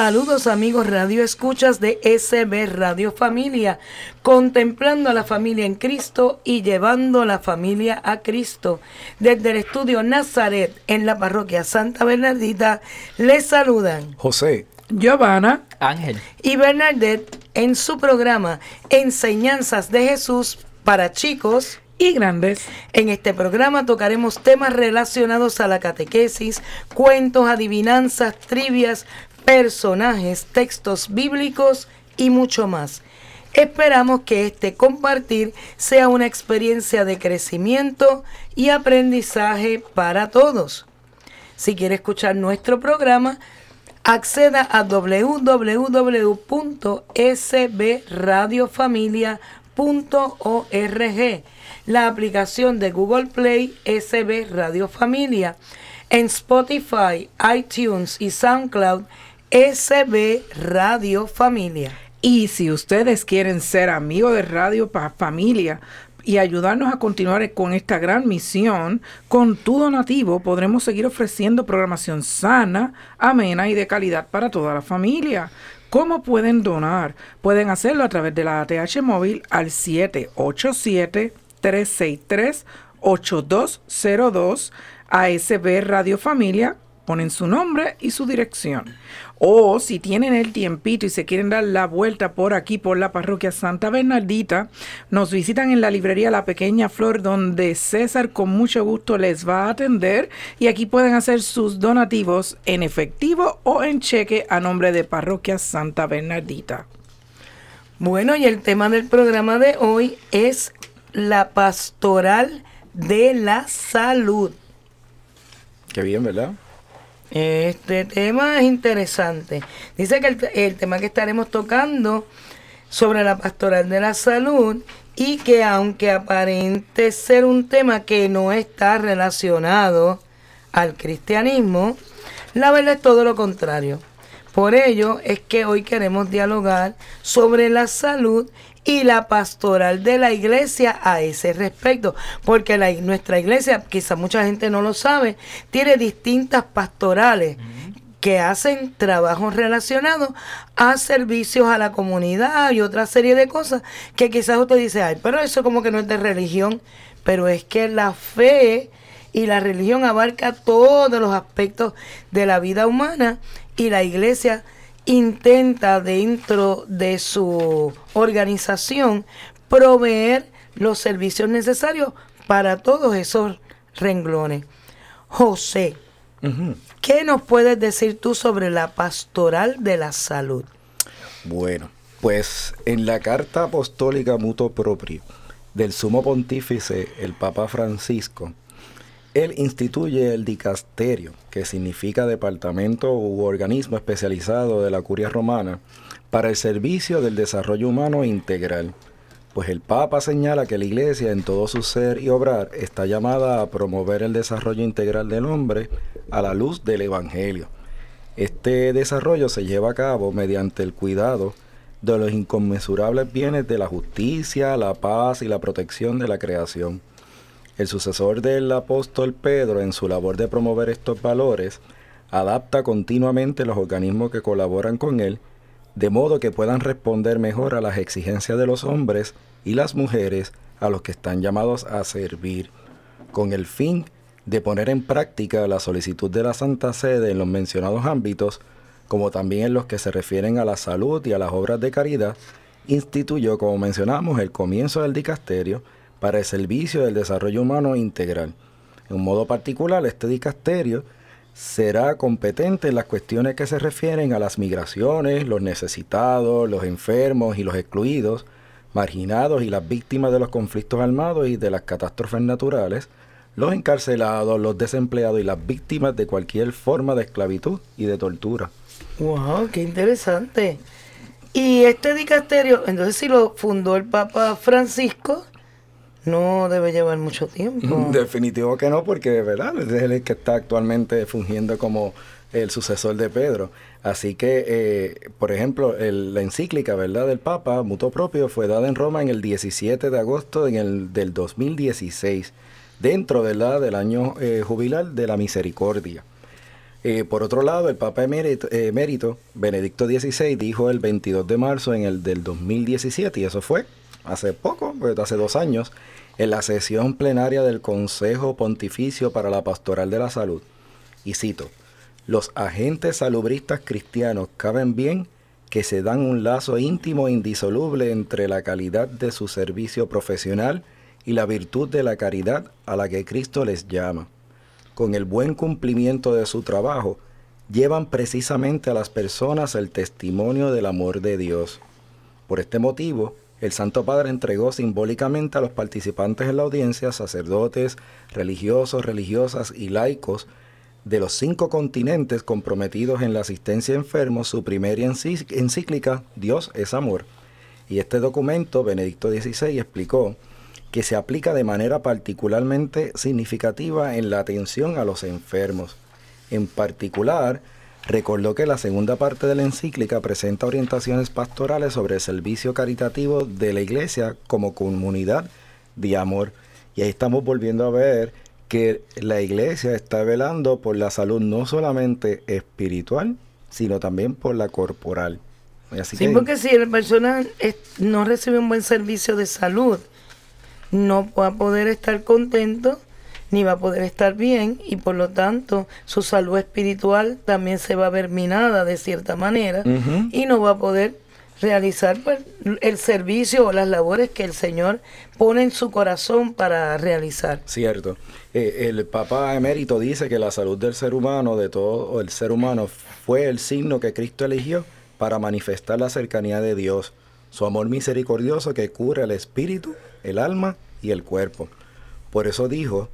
Saludos amigos Radio Escuchas de SB Radio Familia, contemplando a la familia en Cristo y llevando la familia a Cristo. Desde el estudio Nazaret en la parroquia Santa Bernardita les saludan José, Giovanna, Ángel. y Bernadette en su programa Enseñanzas de Jesús para chicos. Y grandes. En este programa tocaremos temas relacionados a la catequesis, cuentos, adivinanzas, trivias, personajes, textos bíblicos y mucho más. Esperamos que este compartir sea una experiencia de crecimiento y aprendizaje para todos. Si quiere escuchar nuestro programa, acceda a www.sbradiofamilia.org, la aplicación de Google Play SB Radio Familia, en Spotify, iTunes y SoundCloud SB Radio Familia. Y si ustedes quieren ser amigos de Radio Familia y ayudarnos a continuar con esta gran misión, con tu donativo podremos seguir ofreciendo programación sana, amena y de calidad para toda la familia. ¿Cómo pueden donar? Pueden hacerlo a través de la ATH móvil al 787-363-8202 ASB Radio Familia. Ponen su nombre y su dirección. O si tienen el tiempito y se quieren dar la vuelta por aquí, por la parroquia Santa Bernardita, nos visitan en la librería La Pequeña Flor, donde César con mucho gusto les va a atender. Y aquí pueden hacer sus donativos en efectivo o en cheque a nombre de Parroquia Santa Bernardita. Bueno, y el tema del programa de hoy es la pastoral de la salud. qué bien, ¿verdad? Este tema es interesante. Dice que el, tema que estaremos tocando sobre la pastoral de la salud y que aunque aparente ser un tema que no está relacionado al cristianismo, la verdad es todo lo contrario. Por ello es que hoy queremos dialogar sobre la salud y la pastoral de la iglesia a ese respecto, porque la, nuestra iglesia, quizá mucha gente no lo sabe, tiene distintas pastorales que hacen trabajos relacionados a servicios a la comunidad y otra serie de cosas que quizás usted dice, ay, pero eso como que no es de religión, pero es que la fe y la religión abarca todos los aspectos de la vida humana y la iglesia intenta dentro de su organización proveer los servicios necesarios para todos esos renglones. José. ¿qué nos puedes decir tú sobre la pastoral de la salud? Bueno, pues en la carta apostólica mutuo propio del sumo pontífice, el Papa Francisco, él instituye el dicasterio, que significa departamento u organismo especializado de la curia romana, para el servicio del desarrollo humano integral. Pues el Papa señala que la Iglesia en todo su ser y obrar está llamada a promover el desarrollo integral del hombre a la luz del Evangelio. Este desarrollo se lleva a cabo mediante el cuidado de los inconmensurables bienes de la justicia, la paz y la protección de la creación. El sucesor del apóstol Pedro en su labor de promover estos valores adapta continuamente los organismos que colaboran con él de modo que puedan responder mejor a las exigencias de los hombres y las mujeres a los que están llamados a servir, con el fin de poner en práctica la solicitud de la Santa Sede en los mencionados ámbitos, como también en los que se refieren a la salud y a las obras de caridad, instituyó, como mencionamos, el comienzo del dicasterio para el servicio del desarrollo humano integral. En un modo particular, este dicasterio será competente en las cuestiones que se refieren a las migraciones, los necesitados, los enfermos y los excluidos, marginados y las víctimas de los conflictos armados y de las catástrofes naturales, los encarcelados, los desempleados y las víctimas de cualquier forma de esclavitud y de tortura. ¡Wow! ¡Qué interesante! Y este dicasterio, entonces si lo fundó el Papa Francisco, no debe llevar mucho tiempo. Definitivo que no, porque ¿verdad? es el que está actualmente fungiendo como el sucesor de Pedro. Así que, eh, por ejemplo, el- la encíclica ¿verdad? del Papa, Mutuo Propio, fue dada en Roma en el 17 de agosto en el, del 2016, dentro ¿verdad? del año eh, jubilar de la misericordia. Eh, por otro lado, el Papa emérito, emérito, Benedicto XVI dijo el 22 de marzo en el del 2017, y eso fue hace poco, pues, hace dos años, en la sesión plenaria del Consejo Pontificio para la Pastoral de la Salud. Y cito, los agentes salubristas cristianos caben bien que se dan un lazo íntimo e indisoluble entre la calidad de su servicio profesional y la virtud de la caridad a la que Cristo les llama. Con el buen cumplimiento de su trabajo, llevan precisamente a las personas el testimonio del amor de Dios. Por este motivo, el Santo Padre entregó simbólicamente a los participantes en la audiencia, sacerdotes, religiosos, religiosas y laicos de los cinco continentes comprometidos en la asistencia a enfermos, su primera encíclica, Dios es amor. Y este documento, Benedicto XVI explicó que se aplica de manera particularmente significativa en la atención a los enfermos. En particular, recordó que la segunda parte de la encíclica presenta orientaciones pastorales sobre el servicio caritativo de la Iglesia como comunidad de amor. Y ahí estamos volviendo a ver que la Iglesia está velando por la salud no solamente espiritual, sino también por la corporal. sí, porque si la persona no recibe un buen servicio de salud, no va a poder estar contento ni va a poder estar bien y por lo tanto su salud espiritual también se va a ver minada de cierta manera y no va a poder realizar pues, el servicio o las labores que el Señor pone en su corazón para realizar. Cierto. Eh, el Papa emérito dice que la salud del ser humano, de todo el ser humano, fue el signo que Cristo eligió para manifestar la cercanía de Dios, su amor misericordioso que cura el espíritu, el alma y el cuerpo. Por eso dijo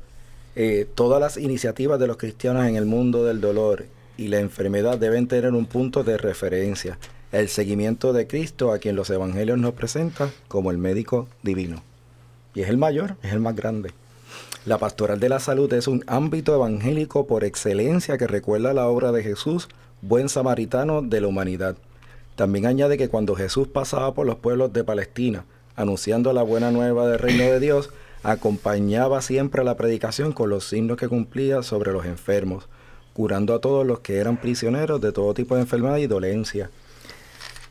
eh, todas las iniciativas de los cristianos en el mundo del dolor y la enfermedad deben tener un punto de referencia, el seguimiento de Cristo a quien los evangelios nos presentan como el médico divino. Y es el mayor, es el más grande. La pastoral de la salud es un ámbito evangélico por excelencia que recuerda la obra de Jesús, buen samaritano de la humanidad. También añade que cuando Jesús pasaba por los pueblos de Palestina, anunciando la buena nueva del reino de Dios, acompañaba siempre la predicación con los signos que cumplía sobre los enfermos, curando a todos los que eran prisioneros de todo tipo de enfermedad y dolencia.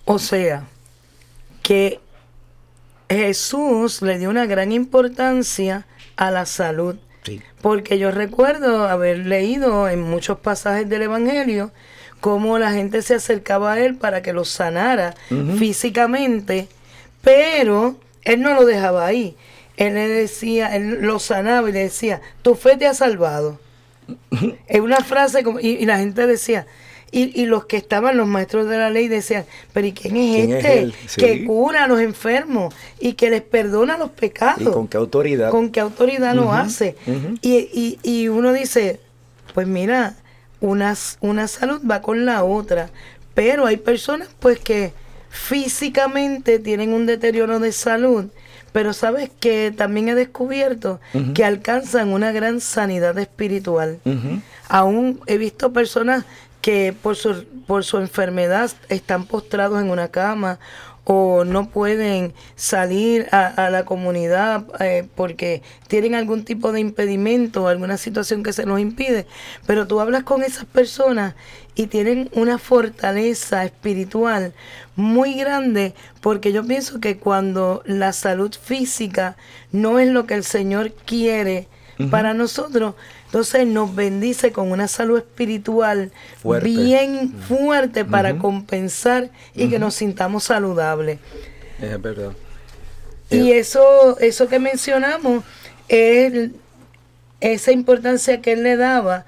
O sea, que Jesús le dio una gran importancia a la salud. Porque yo recuerdo haber leído en muchos pasajes del Evangelio cómo la gente se acercaba a él para que lo sanara físicamente, pero él no lo dejaba ahí él le decía, él lo sanaba y le decía, tu fe te ha salvado. es una frase como, y, la gente decía, y, los que estaban, los maestros de la ley, decían, pero ¿y quién es este que cura a los enfermos y que les perdona los pecados? ¿Y con qué autoridad? ¿Con qué autoridad lo hace? y, y, uno dice, pues mira, una, una salud va con la otra, pero hay personas pues que físicamente tienen un deterioro de salud pero sabes que también he descubierto que alcanzan una gran sanidad espiritual. Aún he visto personas que por su, por su enfermedad están postrados en una cama o no pueden salir a, la comunidad eh, porque tienen algún tipo de impedimento alguna situación que se nos impide, pero tú hablas con esas personas y tienen una fortaleza espiritual muy grande porque yo pienso que cuando la salud física no es lo que el Señor quiere para nosotros, entonces nos bendice con una salud espiritual bien fuerte para compensar y que nos sintamos saludables. Es verdad. Y eh, eso, eso que mencionamos es esa importancia que él le daba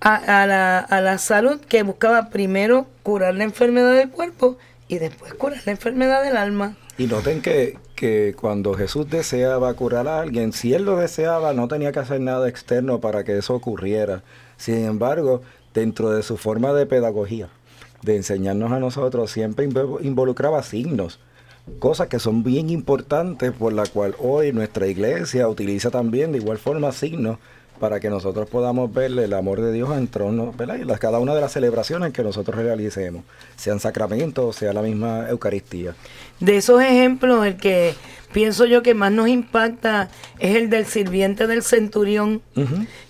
a, la, a la salud que buscaba primero curar la enfermedad del cuerpo y después curar la enfermedad del alma. Y noten que, que cuando Jesús deseaba curar a alguien, si él lo deseaba, no tenía que hacer nada externo para que eso ocurriera. Sin embargo, dentro de su forma de pedagogía, de enseñarnos a nosotros, siempre involucraba signos, cosas que son bien importantes por la cual hoy nuestra iglesia utiliza también de igual forma signos para que nosotros podamos ver el amor de Dios en trono, ¿verdad? Cada una de las celebraciones que nosotros realicemos, sean sacramentos, sea la misma Eucaristía. De esos ejemplos, el que pienso yo que más nos impacta es el del sirviente del centurión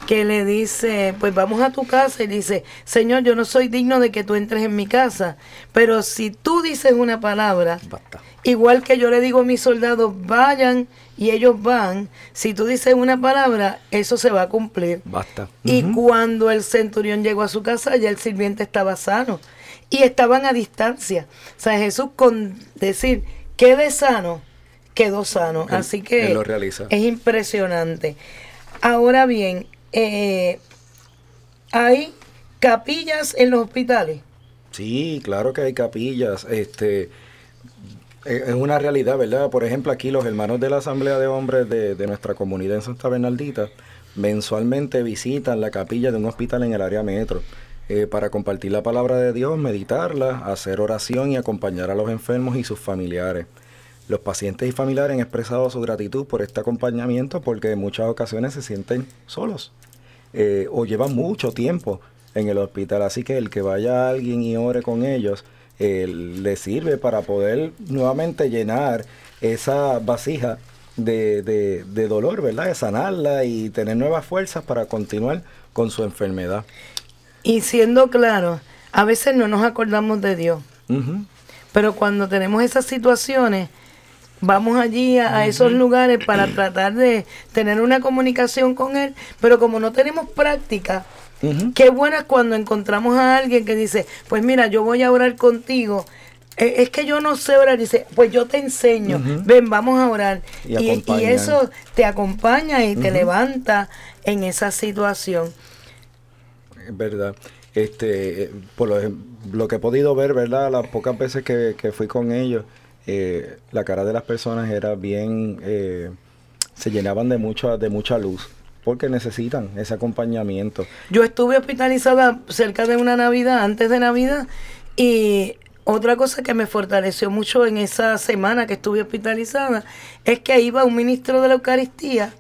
que le dice, pues vamos a tu casa y dice, Señor, yo no soy digno de que tú entres en mi casa, pero si tú dices una palabra, igual que yo le digo a mis soldados, vayan y ellos van, si tú dices una palabra, eso se va a cumplir. Basta. Y cuando el centurión llegó a su casa, ya el sirviente estaba sano y estaban a distancia. O sea, Jesús con decir, quede sano, quedó sano. Así que lo realiza. es impresionante. Ahora bien, eh, hay capillas en los hospitales. Sí, claro que hay capillas. Este eh, es una realidad, ¿verdad? Por ejemplo, aquí los hermanos de la Asamblea de Hombres de, de nuestra comunidad en Santa Bernaldita mensualmente visitan la capilla de un hospital en el área metro. Eh, para compartir la palabra de Dios, meditarla, hacer oración y acompañar a los enfermos y sus familiares. Los pacientes y familiares han expresado su gratitud por este acompañamiento porque en muchas ocasiones se sienten solos eh, o llevan mucho tiempo en el hospital. Así que el que vaya alguien y ore con ellos eh, le sirve para poder nuevamente llenar esa vasija de, de dolor, ¿verdad? De sanarla y tener nuevas fuerzas para continuar con su enfermedad. Y siendo claro, a veces no nos acordamos de Dios. Pero cuando tenemos esas situaciones, vamos allí a, esos lugares para tratar de tener una comunicación con Él. Pero como no tenemos práctica, qué bueno es cuando encontramos a alguien que dice, pues mira, yo voy a orar contigo. E, es que yo no sé orar, dice, pues yo te enseño, ven, vamos a orar. Y, y, eso te acompaña y te levanta en esa situación verdad. Este, por lo, que he podido ver, ¿verdad? Las pocas veces que, fui con ellos, eh, la cara de las personas era bien, eh, se llenaban de mucha, de mucha luz, porque necesitan ese acompañamiento. Yo estuve hospitalizada cerca de una Navidad, antes de Navidad, y otra cosa que me fortaleció mucho en esa semana que estuve hospitalizada es que iba un ministro de la Eucaristía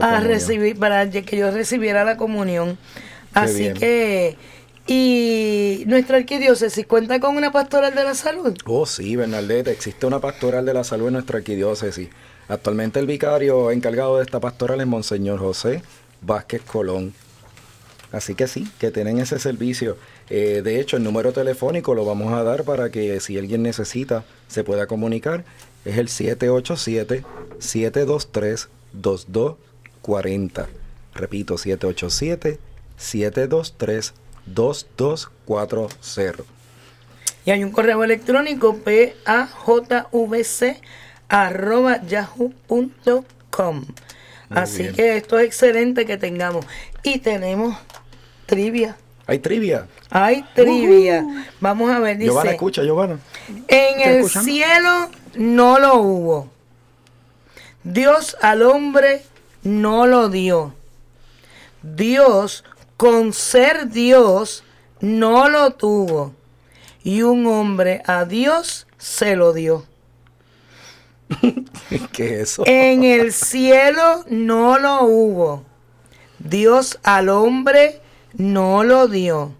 a recibir para que yo recibiera la comunión. Así que, ¿y nuestra arquidiócesis cuenta con una pastoral de la salud? Oh, sí, Bernadette, existe una pastoral de la salud en nuestra arquidiócesis. Actualmente el vicario encargado de esta pastoral es Monseñor José Vázquez Colón. Así que sí, que tienen ese servicio. Eh, de hecho, el número telefónico lo vamos a dar para que si alguien necesita se pueda comunicar. Es el 787-723-2240. Repito, 787 723-2240. Y hay un correo electrónico pajvc arroba yahoo.com. Así que esto es excelente que tengamos. Y tenemos trivia. Hay trivia. Hay trivia. Vamos a ver, dice. Giovanna, escucha, Giovanna. En el cielo no lo hubo. Dios al hombre no lo dio. Dios con ser Dios no lo tuvo y un hombre a Dios se lo dio. ¿Qué es eso? En el cielo no lo hubo. Dios al hombre no lo dio.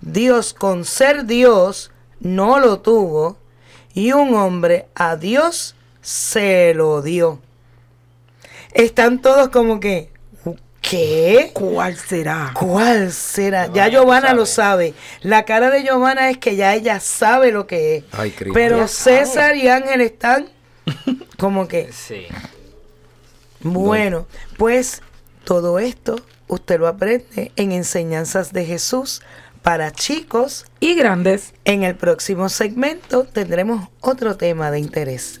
Dios con ser Dios no lo tuvo y un hombre a Dios se lo dio. Están todos como que, ¿Qué? ¿Cuál será? ¿Cuál será? ya Giovanna lo sabe. La cara de Giovanna es que ya ella sabe lo que es. Ay, Pero César y Ángel están como que... Sí. Bueno, pues todo esto usted lo aprende en Enseñanzas de Jesús para chicos y grandes. En el próximo segmento tendremos otro tema de interés.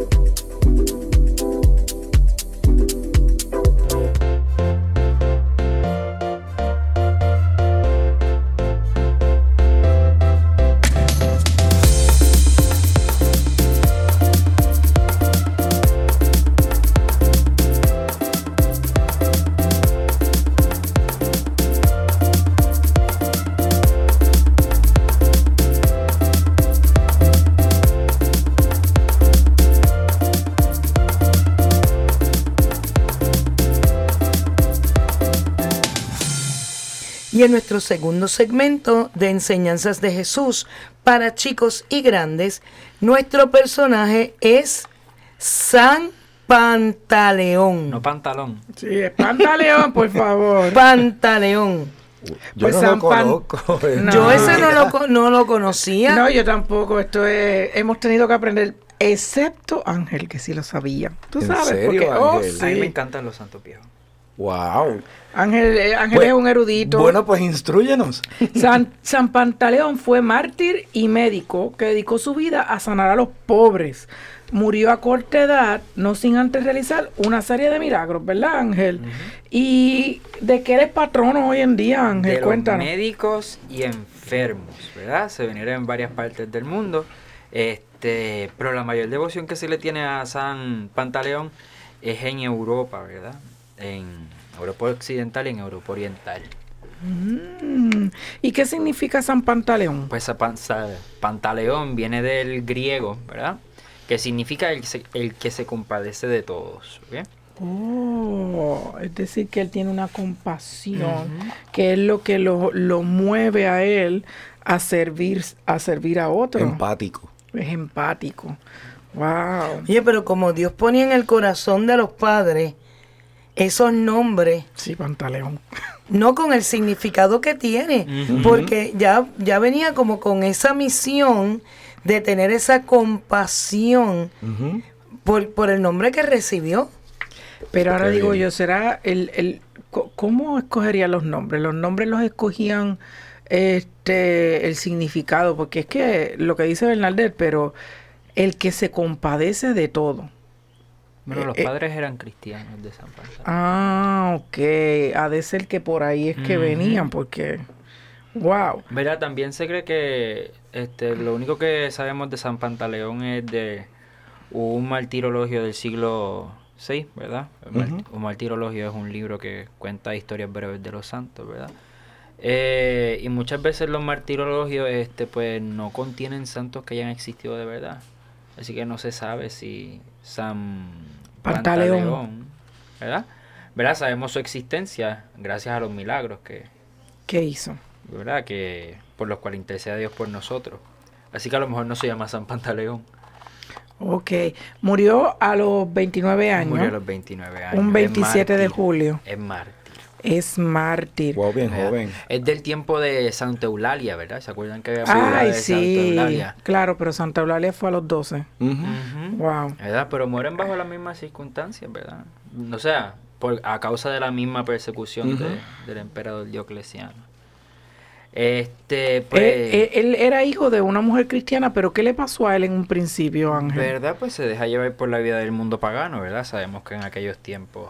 Y en nuestro segundo segmento de enseñanzas de Jesús para chicos y grandes, nuestro personaje es San Pantaleón. No pantalón. Sí, es Pantaleón, por favor. Pantaleón. Yo Pues no San lo Pan- conozco. No. Yo ese no lo, no lo conocía. No, yo tampoco. Esto es, hemos tenido que aprender, excepto Ángel, que sí lo sabía. Tú ¿En sabes, serio, porque oh, Ángel? A mí me sí. encantan los santos viejos. Wow. Ángel, eh, Ángel es un erudito. Bueno, pues instruyenos. San, San Pantaleón fue mártir y médico que dedicó su vida a sanar a los pobres. Murió a corta edad, no sin antes realizar una serie de milagros, ¿verdad, Ángel? ¿Y de qué eres patrono hoy en día, Ángel? de los Cuéntanos. médicos y enfermos, ¿verdad? Se vinieron en varias partes del mundo. Este, pero la mayor devoción que se le tiene a San Pantaleón es en Europa, ¿verdad? En Europa Occidental y en Europa Oriental. Mm, ¿Y qué significa San Pantaleón? Pues a pan- sa- Pantaleón viene del griego, ¿verdad? Que significa el, que se- el que se compadece de todos. Oh, es decir, que él tiene una compasión, que es lo que lo, lo mueve a él a servir, a servir a otro. Empático. es empático. Wow. Oye, pero como Dios ponía en el corazón de los padres esos nombres, Sí, Pantaleón. no con el significado que tiene, porque ya, ya venía como con esa misión de tener esa compasión por, por el nombre que recibió. Pero ahora Qué digo bien. yo, ¿será el, el cómo escogerían los nombres? Los nombres los escogían este el significado, porque es que lo que dice Bernardet, pero el que se compadece de todo. Bueno, Eh, los eh. padres eran cristianos de San Pantaleón. Ah, ok. Ha de ser que por ahí es que venían, porque wow. Verá, también se cree que este, lo único que sabemos de San Pantaleón es de un martirologio del siglo VI, ¿verdad? Un martirologio es un libro que cuenta historias breves de los santos, ¿verdad? Eh, y muchas veces los martirologios este, pues, no contienen santos que hayan existido de verdad. Así que no se sabe si San Pantaleón. Pantaleón, ¿verdad? ¿verdad? Sabemos su existencia gracias a los milagros que, ¿Qué hizo? ¿verdad? Que por los cuales intercede a Dios por nosotros. Así que a lo mejor no se llama San Pantaleón. Ok. Murió a los 29 años. Murió a los 29 años. un es 27 de julio. Es mártir. Es mártir. Wow, joven. Es del tiempo de Santa Eulalia, ¿verdad? ¿Se acuerdan que había Ay, de Santa. Eulalia? Claro, pero Santa Eulalia fue a los 12. Ujú. Ujú. Wow. ¿Verdad? Pero mueren bajo las mismas circunstancias, ¿verdad? O sea, por, a causa de la misma persecución de- del emperador Diocleciano. Este, pues... Él era hijo de una mujer cristiana, pero ¿qué le pasó a él en un principio, Ángel? ¿Verdad? Pues se deja llevar por la vida del mundo pagano, ¿verdad? Sabemos que en aquellos tiempos,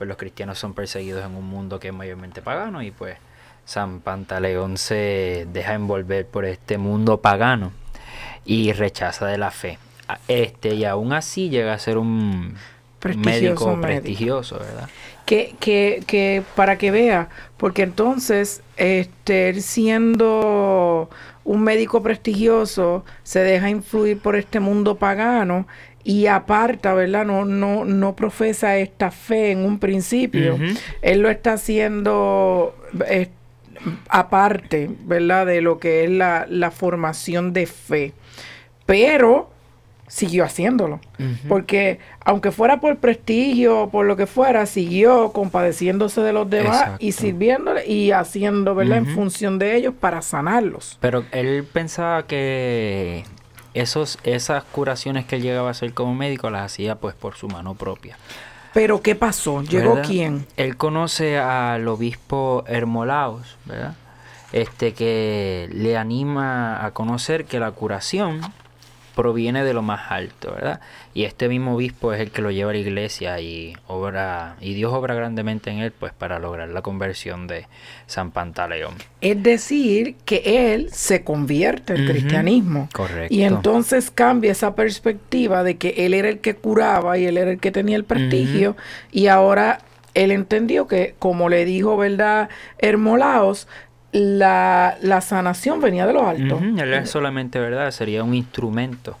pues los cristianos son perseguidos en un mundo que es mayormente pagano y pues San Pantaleón se deja envolver por este mundo pagano y rechaza de la fe. Este, y aún así llega a ser un Prestigioso médico médico. prestigioso, ¿verdad? Que, que, que para que vea, porque entonces, este, siendo un médico prestigioso, se deja influir por este mundo pagano y aparta, ¿verdad? No, no, no profesa esta fe en un principio. Él lo está haciendo eh, aparte, ¿verdad? De lo que es la, la formación de fe. Pero siguió haciéndolo. Porque aunque fuera por prestigio o por lo que fuera, siguió compadeciéndose de los demás y sirviéndole y haciendo, ¿verdad? En función de ellos para sanarlos. Pero él pensaba que esos, esas curaciones que él llegaba a hacer como médico las hacía pues por su mano propia. Pero ¿qué pasó? ¿Llegó ¿verdad? quién? Él conoce al obispo Hermolaos, ¿verdad? Este que le anima a conocer que la curación proviene de lo más alto, ¿verdad? Y este mismo obispo es el que lo lleva a la iglesia y obra y Dios obra grandemente en él pues para lograr la conversión de San Pantaleón. Es decir, que él se convierte al cristianismo. Correcto. Y entonces cambia esa perspectiva de que él era el que curaba y él era el que tenía el prestigio. Y ahora él entendió que, como le dijo, ¿verdad? Hermolaos, la, la sanación venía de lo alto. Él es solamente verdad, sería un instrumento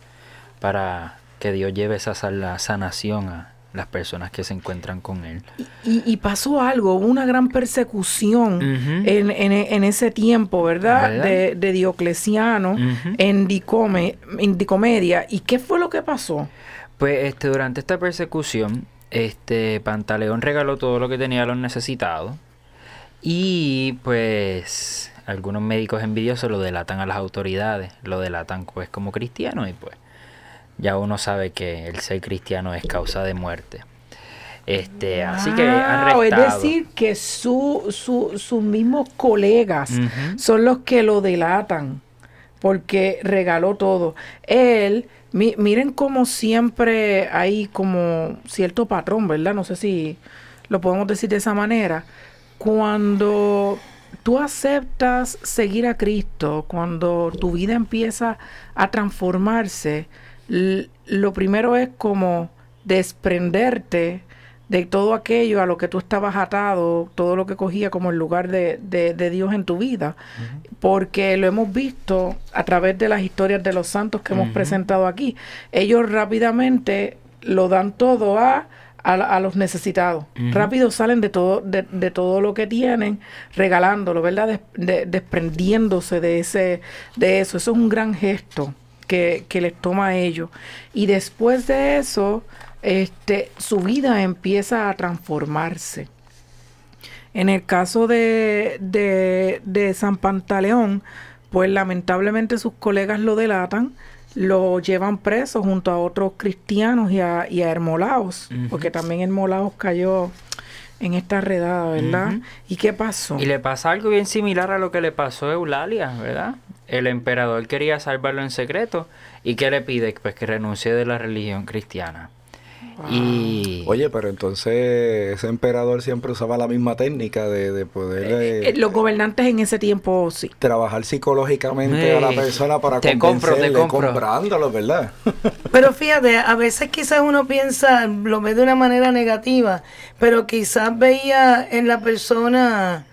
para que Dios lleve esa sa- la sanación a, las personas que se encuentran con él. Y, y pasó algo, hubo una gran persecución en, en- en ese tiempo, ¿verdad? ¿Verdad? De, de Diocleciano en, Dicome, en Dicomedia. ¿Y qué fue lo que pasó? Pues este, durante esta persecución, este Pantaleón regaló todo lo que tenía a los necesitados. Y pues algunos médicos envidiosos lo delatan a las autoridades, lo delatan pues como cristiano y pues ya uno sabe que el ser cristiano es causa de muerte. Este, así que arrestado. Es decir, que su, su- sus mismos colegas son los que lo delatan porque regaló todo. Él, mi- miren como siempre hay como cierto patrón, ¿verdad? No sé si lo podemos decir de esa manera. Cuando tú aceptas seguir a Cristo, cuando tu vida empieza a transformarse, lo primero es como desprenderte de todo aquello a lo que tú estabas atado, todo lo que cogía como el lugar de, de- de Dios en tu vida, porque lo hemos visto a través de las historias de los santos que hemos presentado aquí. Ellos rápidamente lo dan todo a, a, los necesitados. Ujú. Rápido salen de todo, de, de todo lo que tienen, regalándolo, ¿verdad? Des- de- desprendiéndose de ese, de eso. Eso es un gran gesto que, que les toma a ellos. Y después de eso, este, su vida empieza a transformarse. En el caso de, de, de San Pantaleón, pues lamentablemente sus colegas lo delatan, lo llevan preso junto a otros cristianos y a, y a Hermolaos, porque también Hermolaos cayó en esta redada, ¿verdad? ¿Y qué pasó? Y le pasa algo bien similar a lo que le pasó a Eulalia, ¿verdad? El emperador quería salvarlo en secreto. ¿Y qué le pide? Pues que renuncie de la religión cristiana. Y... Oye, pero entonces ese emperador siempre usaba la misma técnica de, de poder eh, Eh, los gobernantes en ese tiempo sí. trabajar psicológicamente a la Eh, persona para te compro, te compro. comprándolo, ¿verdad? Pero fíjate, a veces quizás uno piensa, lo ve de una manera negativa, pero quizás veía en la persona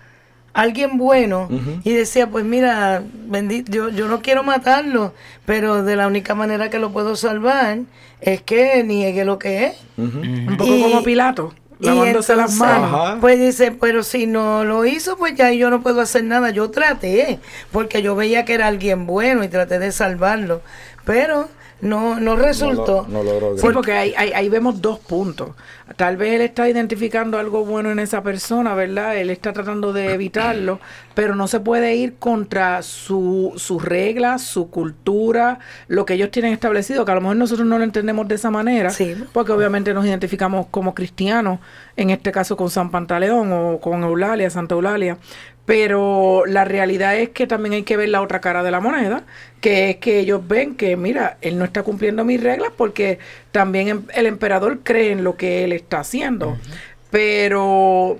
alguien bueno y decía, pues mira, bendito, yo, yo no quiero matarlo, pero de la única manera que lo puedo salvar es que niegue lo que es. Un poco Y- como Pilato, lavándose las manos. Ajá. Pues dice, pero si no lo hizo, pues ya yo no puedo hacer nada. Yo traté, porque yo veía que era alguien bueno y traté de salvarlo, pero no, no resultó. No, lo- no Sí, porque ahí, ahí- ahí vemos dos puntos. Tal vez él está identificando algo bueno en esa persona, ¿verdad? Él está tratando de evitarlo, pero no se puede ir contra su, sus reglas, su cultura, lo que ellos tienen establecido, que a lo mejor nosotros no lo entendemos de esa manera, Sí. porque obviamente nos identificamos como cristianos, en este caso con San Pantaleón o con Eulalia, Santa Eulalia, pero la realidad es que también hay que ver la otra cara de la moneda, que es que ellos ven que, mira, él no está cumpliendo mis reglas porque también em- el emperador cree en lo que él está haciendo. Pero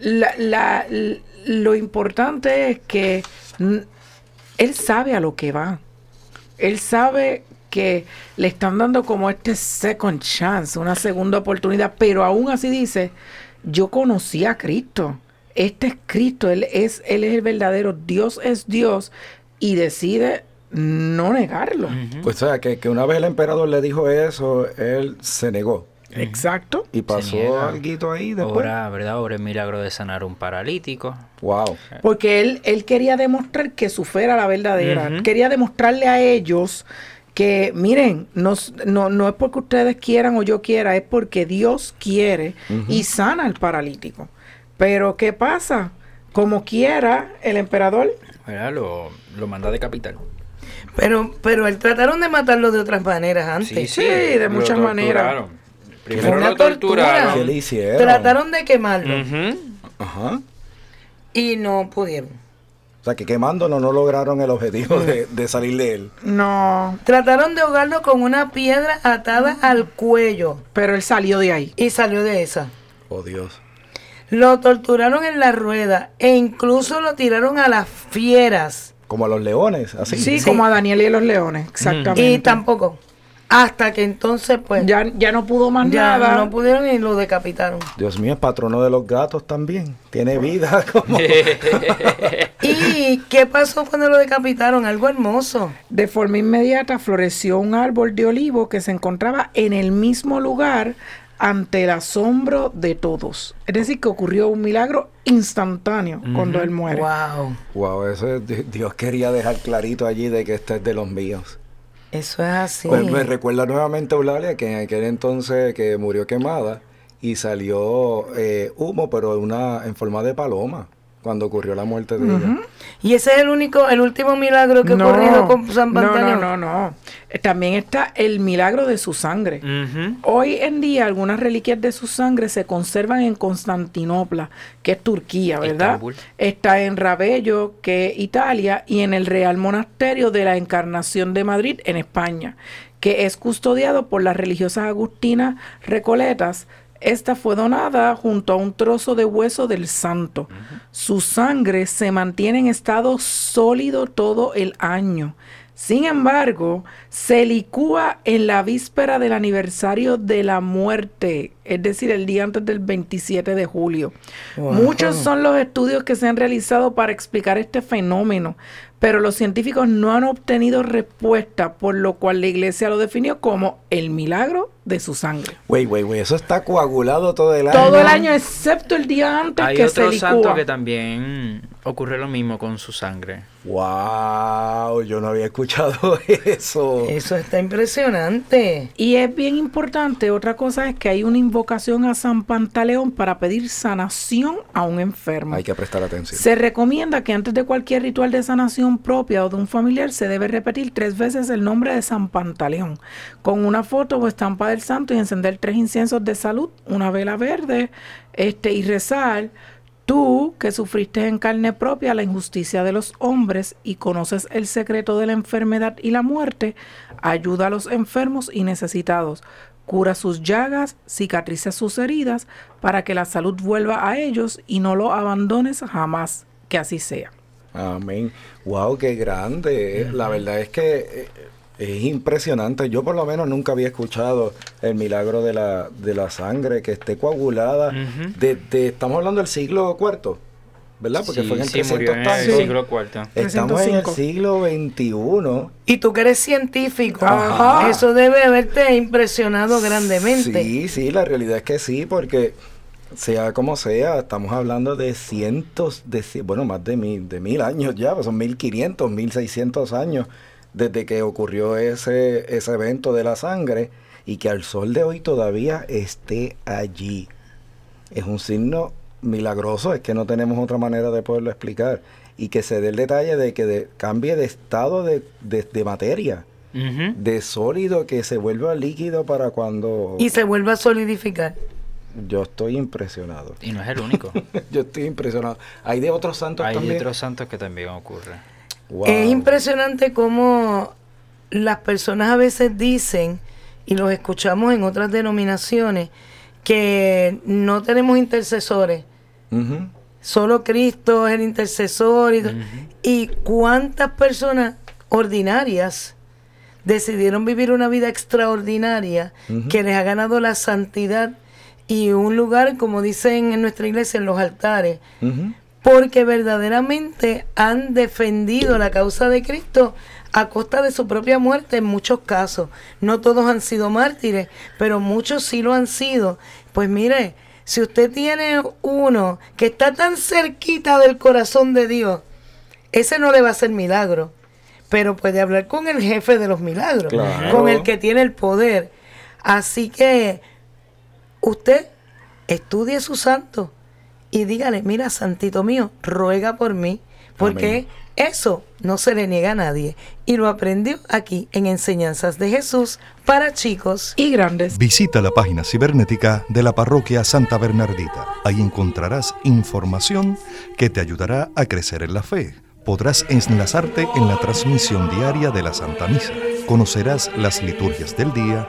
la- la- l- lo importante es que él sabe a lo que va. Él sabe que le están dando como este second chance, una segunda oportunidad, pero aún así dice, yo conocí a Cristo. Este es Cristo, él es él es el verdadero Dios es Dios y decide no negarlo. Pues o sea, que, que una vez el emperador le dijo eso, él se negó. Exacto. Y pasó algo ahí después. Ahora, ¿verdad? Ahora el milagro de sanar un paralítico. Wow. Porque él, él quería demostrar que su fe era la verdadera. Quería demostrarle a ellos que, miren, no, no, no es porque ustedes quieran o yo quiera, es porque Dios quiere y sana al paralítico. Pero, ¿qué pasa? Como quiera, el emperador ¿Verdad? Lo, lo manda a decapitar. Pero, pero él trataron de matarlo de otras maneras antes. Sí, de muchas maneras. Primero una lo tortura. torturaron. ¿Qué le hicieron? Trataron de quemarlo. Ajá. y no pudieron. O sea, que quemándolo no lograron el objetivo de, de salir de él. no, Trataron de ahogarlo con una piedra atada al cuello pero él salió de ahí. y salió de esa. Oh, Dios. Lo torturaron en la rueda e incluso lo tiraron a las fieras. Como a los leones, así. Sí, como a Daniel y los leones, exactamente. Y tampoco. Hasta que entonces, pues, ya, ya, ya no pudo más nada. no pudieron y lo decapitaron. Dios mío, es patrono de los gatos también. Tiene vida como... ¿Y qué pasó cuando lo decapitaron? Algo hermoso. De forma inmediata floreció un árbol de olivo que se encontraba en el mismo lugar ante el asombro de todos. Es decir, que ocurrió un milagro instantáneo cuando él muere. Wow. Wow, eso es- Di- Dios quería dejar clarito allí de que este es de los míos. Eso es así. Pues me recuerda nuevamente a Eulalia que en aquel entonces que murió quemada y salió eh, humo, pero una, en forma de paloma, cuando ocurrió la muerte de ella. y ese es el único, el último milagro que ha ocurrido con San no, Pantaleón. no, no, no. Eh, También está el milagro de su sangre. Hoy en día algunas reliquias de su sangre se conservan en Constantinopla, que es Turquía, ¿verdad? Estambul. Está en Ravello, que es Italia, y en el Real Monasterio de la Encarnación de Madrid, en España, que es custodiado por las religiosas agustinas recoletas. Esta fue donada junto a un trozo de hueso del santo. Su sangre se mantiene en estado sólido todo el año. Sin embargo, se licúa en la víspera del aniversario de la muerte, es decir, el día antes del 27 de julio. Wow. Muchos son los estudios que se han realizado para explicar este fenómeno, pero los científicos no han obtenido respuesta, por lo cual la iglesia lo definió como el milagro de su sangre. Güey, güey, güey, eso está coagulado todo el año. Todo el año excepto el día antes Hay que se otro santo licúa. que también ocurre lo mismo con su sangre. Wow, yo no había escuchado eso. Eso está impresionante. Y es bien importante, otra cosa es que hay una a San Pantaleón para pedir sanación a un enfermo. Hay que prestar atención. Se recomienda que antes de cualquier ritual de sanación propia o de un familiar se debe repetir tres veces el nombre de San Pantaleón, con una foto o estampa del santo y encender tres inciensos de salud, una vela verde, este, y rezar. Tú que sufriste en carne propia la injusticia de los hombres y conoces el secreto de la enfermedad y la muerte, ayuda a los enfermos y necesitados, cura sus llagas, cicatriza sus heridas, para que la salud vuelva a ellos y no lo abandones jamás, que así sea. Amén. Wow, qué grande. eh. La verdad es que eh, es impresionante. Yo por lo menos nunca había escuchado el milagro de la, de la sangre que esté coagulada. Desde, estamos hablando del siglo IV, ¿verdad? Porque Sí, fue en el sí, murió 300 en el tanto. siglo IV. Estamos en el 305. siglo XXI. Y tú que eres científico, Ajá. eso debe haberte impresionado grandemente. Sí, sí, la realidad es que sí, porque sea como sea, estamos hablando de cientos, de bueno, más de mil, de mil años ya, pues son 1500, 1600 años desde que ocurrió ese, ese evento de la sangre y que al sol de hoy todavía esté allí. Es un signo milagroso, es que no tenemos otra manera de poderlo explicar. Y que se dé el detalle de que de- cambie de estado de, de- de materia, de sólido, que se vuelva líquido para cuando... Y se vuelve a solidificar. Yo estoy impresionado. Y no es el único. Yo estoy impresionado. Hay de otros santos Hay también. otros santos que también ocurre. Wow. Es impresionante cómo las personas a veces dicen, y los escuchamos en otras denominaciones, que no tenemos intercesores. Solo Cristo es el intercesor. Y, y cuántas personas ordinarias decidieron vivir una vida extraordinaria que les ha ganado la santidad y un lugar, como dicen en nuestra iglesia, en los altares, porque verdaderamente han defendido la causa de Cristo a costa de su propia muerte en muchos casos. No todos han sido mártires, pero muchos sí lo han sido. Pues mire, si usted tiene uno que está tan cerquita del corazón de Dios, ese no le va a hacer milagro, pero puede hablar con el jefe de los milagros, Claro. con el que tiene el poder. Así que usted estudie su santo y dígale, mira, santito mío, ruega por mí, porque Amén. Eso no se le niega a nadie. Y lo aprendió aquí en Enseñanzas de Jesús para chicos. Y grandes. Visita la página cibernética de la parroquia Santa Bernardita. Ahí encontrarás información que te ayudará a crecer en la fe. Podrás enlazarte en la transmisión diaria de la Santa Misa. Conocerás las liturgias del día,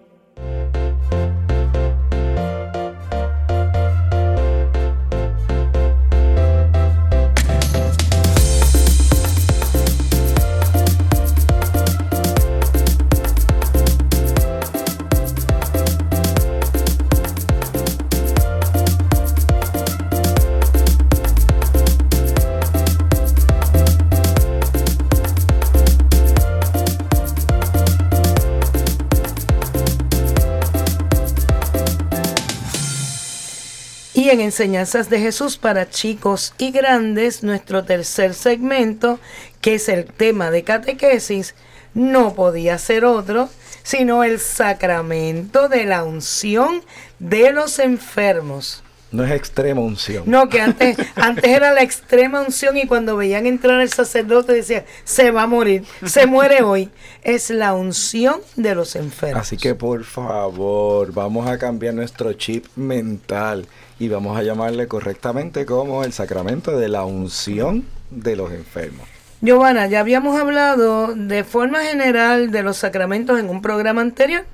en Enseñanzas de Jesús para chicos y grandes, nuestro tercer segmento, que es el tema de catequesis, no podía ser otro, sino el sacramento de la unción de los enfermos. No es extrema unción. No, que antes, antes era la extrema unción y cuando veían entrar el sacerdote decían, se va a morir, se muere hoy. Es la unción de los enfermos. Así que por favor, vamos a cambiar nuestro chip mental y vamos a llamarle correctamente como el sacramento de la unción de los enfermos. Giovanna, ya habíamos hablado de forma general de los sacramentos en un programa anterior.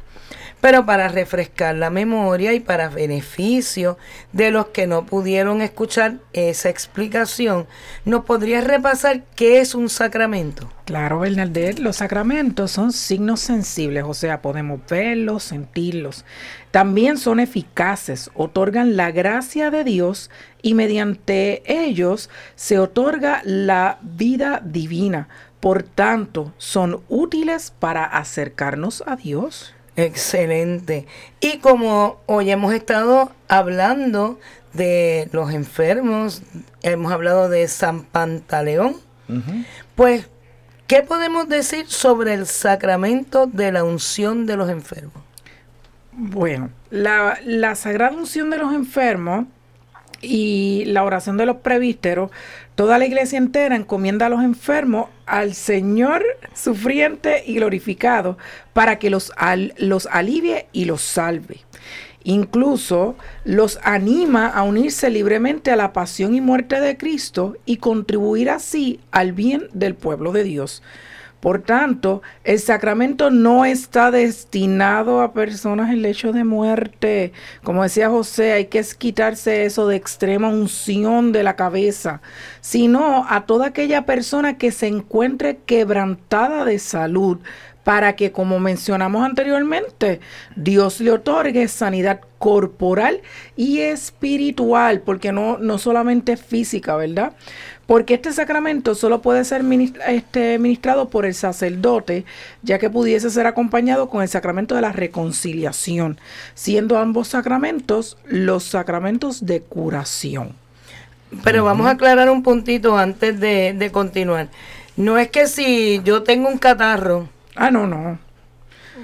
Pero para refrescar la memoria y para beneficio de los que no pudieron escuchar esa explicación, ¿nos podrías repasar qué es un sacramento? Claro, Bernadette, los sacramentos son signos sensibles, o sea, podemos verlos, sentirlos. También son eficaces, otorgan la gracia de Dios y mediante ellos se otorga la vida divina. Por tanto, son útiles para acercarnos a Dios. Excelente. Y como hoy hemos estado hablando de los enfermos, hemos hablado de San Pantaleón, pues, ¿qué podemos decir sobre el sacramento de la unción de los enfermos? Bueno, la, la sagrada unción de los enfermos y la oración de los prevísteros, toda la iglesia entera encomienda a los enfermos al Señor sufriente y glorificado para que los, los alivie y los salve. Incluso los anima a unirse libremente a la pasión y muerte de Cristo y contribuir así al bien del pueblo de Dios. Por tanto, el sacramento no está destinado a personas en lecho de muerte. Como decía José, hay que quitarse eso de extrema unción de la cabeza, sino a toda aquella persona que se encuentre quebrantada de salud, para que, como mencionamos anteriormente, Dios le otorgue sanidad corporal y espiritual, porque no, no solamente física, ¿verdad? Porque este sacramento solo puede ser este, ministrado por el sacerdote, ya que pudiese ser acompañado con el sacramento de la reconciliación, siendo ambos sacramentos los sacramentos de curación. Pero vamos a aclarar un puntito antes de, de continuar. No es que si yo tengo un catarro. Ah, no, no.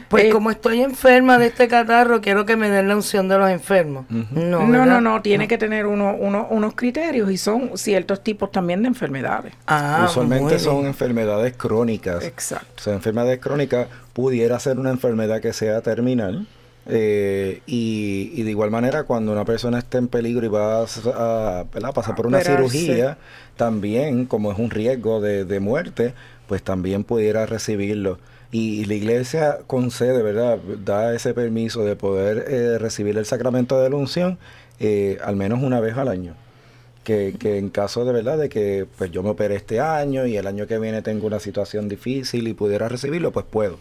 Pues eh, como estoy enferma de este catarro, quiero que me den la unción de los enfermos. No, no, no, no, tiene que tener uno, uno, unos criterios y son ciertos tipos también de enfermedades. Ah, Usualmente son enfermedades crónicas. Exacto. O sea, enfermedades crónicas pudiera ser una enfermedad que sea terminal. Eh, y, de igual manera, cuando una persona está en peligro y va a, pasar por una cirugía, también, como es un riesgo de, de muerte, pues también pudiera recibirlo. Y, la iglesia concede, ¿verdad? Da ese permiso de poder eh, recibir el sacramento de la unción eh, al menos una vez al año. Que, que, en caso de verdad de que pues yo me opere este año y el año que viene tengo una situación difícil y pudiera recibirlo, pues puedo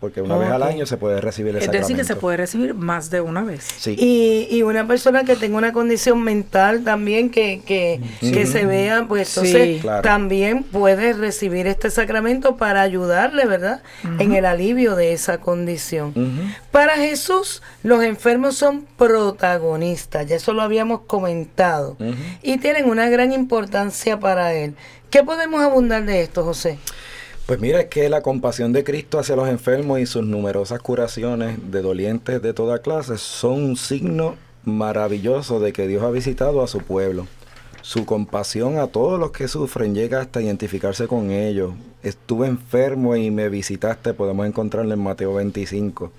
porque una vez al año se puede recibir el Es decir, que se puede recibir más de una vez. Sí. Y, y una persona que tenga una condición mental también que, que, se vea, pues entonces también puede recibir este sacramento para ayudarle, ¿verdad? En el alivio de esa condición. Para Jesús, los enfermos son protagonistas, ya eso lo habíamos comentado, y tienen una gran importancia para Él. ¿Qué podemos abundar de esto, José? Pues mira, es que la compasión de Cristo hacia los enfermos y sus numerosas curaciones de dolientes de toda clase son un signo maravilloso de que Dios ha visitado a su pueblo. Su compasión a todos los que sufren llega hasta identificarse con ellos. Estuve enfermo y me visitaste, podemos encontrarlo en Mateo 25.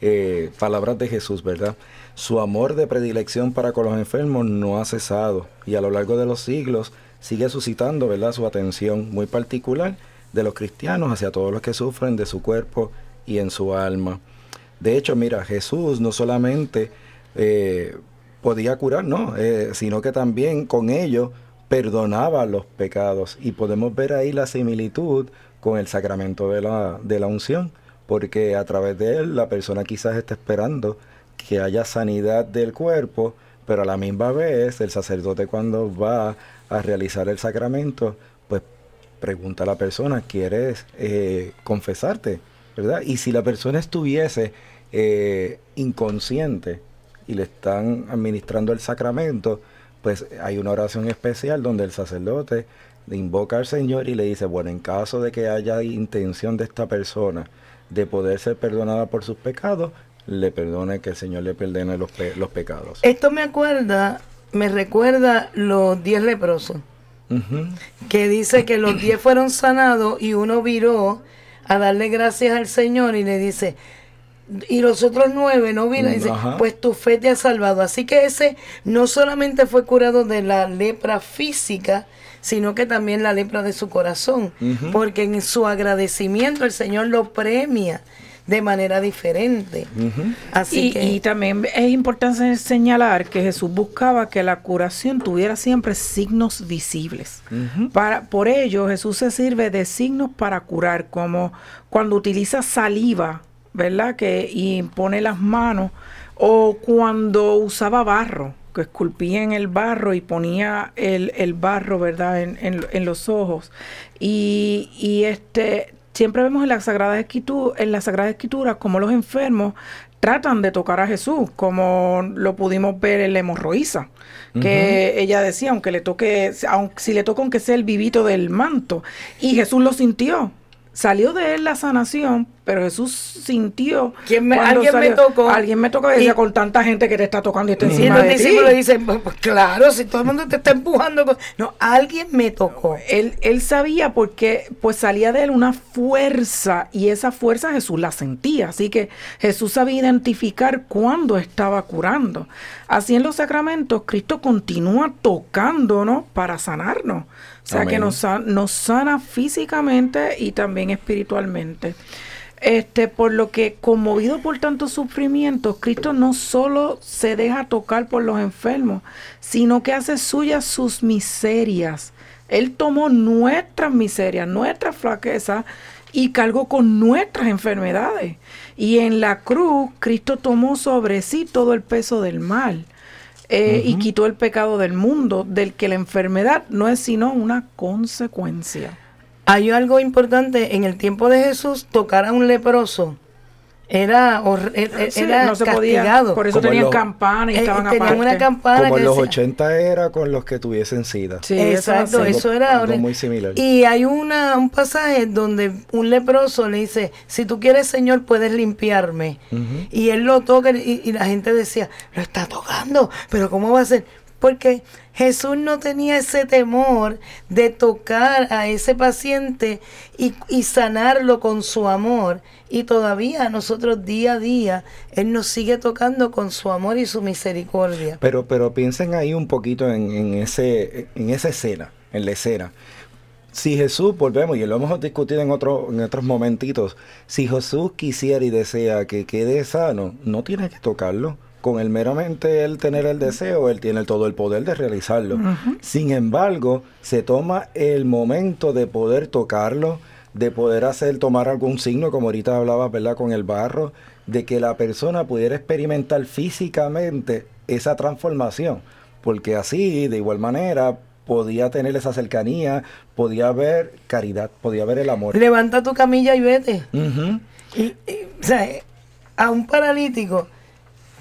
Eh, palabras de Jesús, ¿verdad? Su amor de predilección para con los enfermos no ha cesado y a lo largo de los siglos sigue suscitando, ¿verdad? Su atención muy particular de los cristianos hacia todos los que sufren de su cuerpo y en su alma. De hecho, mira, Jesús no solamente eh, podía curar, no, eh, sino que también con ello perdonaba los pecados. Y podemos ver ahí la similitud con el sacramento de la, de la unción, porque a través de él la persona quizás está esperando que haya sanidad del cuerpo, pero a la misma vez el sacerdote cuando va a realizar el sacramento, pues pregunta a la persona, ¿quieres eh, confesarte? ¿Verdad? Y si la persona estuviese eh, inconsciente y le están administrando el sacramento, pues hay una oración especial donde el sacerdote invoca al Señor y le dice, bueno, en caso de que haya intención de esta persona de poder ser perdonada por sus pecados, le perdone que el Señor le perdone los, pe- los pecados. Esto me acuerda, me recuerda los diez leprosos, Que dice que los diez fueron sanados y uno viró a darle gracias al Señor y le dice, y los otros nueve no vino, dice, Ajá. pues tu fe te ha salvado. Así que ese no solamente fue curado de la lepra física, sino que también la lepra de su corazón, porque en su agradecimiento el Señor lo premia de manera diferente. Así Y, que y también es importante señalar que Jesús buscaba que la curación tuviera siempre signos visibles. Para, por ello, Jesús se sirve de signos para curar, como cuando utiliza saliva, ¿verdad? Que y pone las manos, o cuando usaba barro, que esculpía en el barro y ponía el, el barro, ¿verdad? En, en- en los ojos. Y, y este siempre vemos en la Sagrada Escritura, en la Sagrada Escritura como los enfermos tratan de tocar a Jesús, como lo pudimos ver en la hemorroísa, que ella decía, aunque le toque, aunque si le toca aunque sea el vivito del manto, y Jesús lo sintió. Salió de él la sanación, pero Jesús sintió. ¿Quién me- alguien me tocó? Alguien me tocó y decía, Y- con tanta gente que te está tocando y está Y encima los de ti. discípulos dicen, pues, pues, claro, si todo el mundo te está empujando. con-". No, alguien me tocó. Él, él sabía porque pues salía de él una fuerza y esa fuerza Jesús la sentía. Así que Jesús sabía identificar cuándo estaba curando. Así en los sacramentos Cristo continúa tocándonos para sanarnos. O sea que nos, nos sana físicamente y también espiritualmente. Este, por lo que, conmovido por tantos sufrimientos, Cristo no solo se deja tocar por los enfermos, sino que hace suyas sus miserias. Él tomó nuestras miserias, nuestras flaquezas y cargó con nuestras enfermedades. Y en la cruz, Cristo tomó sobre sí todo el peso del mal eh, y quitó el pecado del mundo, del que la enfermedad no es sino una consecuencia. Hay algo importante, en el tiempo de Jesús, tocar a un leproso era, hor- e- Sí, era no se podía, castigado. por eso Como tenían los- campanas y Eh, estaban tenían aparte. una campana Como que en los decía- 80 era con los que tuviesen SIDA. Sí, Exacto, eso era Algo muy similar. Y hay una, un pasaje donde un leproso le dice, si tú quieres, Señor, puedes limpiarme. Y él lo toca y, y la gente decía, lo está tocando, pero ¿cómo va a ser? Porque Jesús no tenía ese temor de tocar a ese paciente y, sanarlo con su amor. Y todavía nosotros día a día, Él nos sigue tocando con su amor y su misericordia. Pero, pero piensen ahí un poquito en, en ese, en esa escena, en la escena. Si Jesús, volvemos, y lo hemos discutido en, otro, en otros momentitos, si Jesús quisiera y desea que quede sano, no tiene que tocarlo. Con el meramente él tener el deseo, él tiene todo el poder de realizarlo. Sin embargo, se toma el momento de poder tocarlo, de poder hacer, tomar algún signo, como ahorita hablaba, ¿verdad? Con el barro, de que la persona pudiera experimentar físicamente esa transformación. Porque así, de igual manera, podía tener esa cercanía, podía haber caridad, podía haber el amor. Levanta tu camilla y vete. Y, y, o sea, a un paralítico,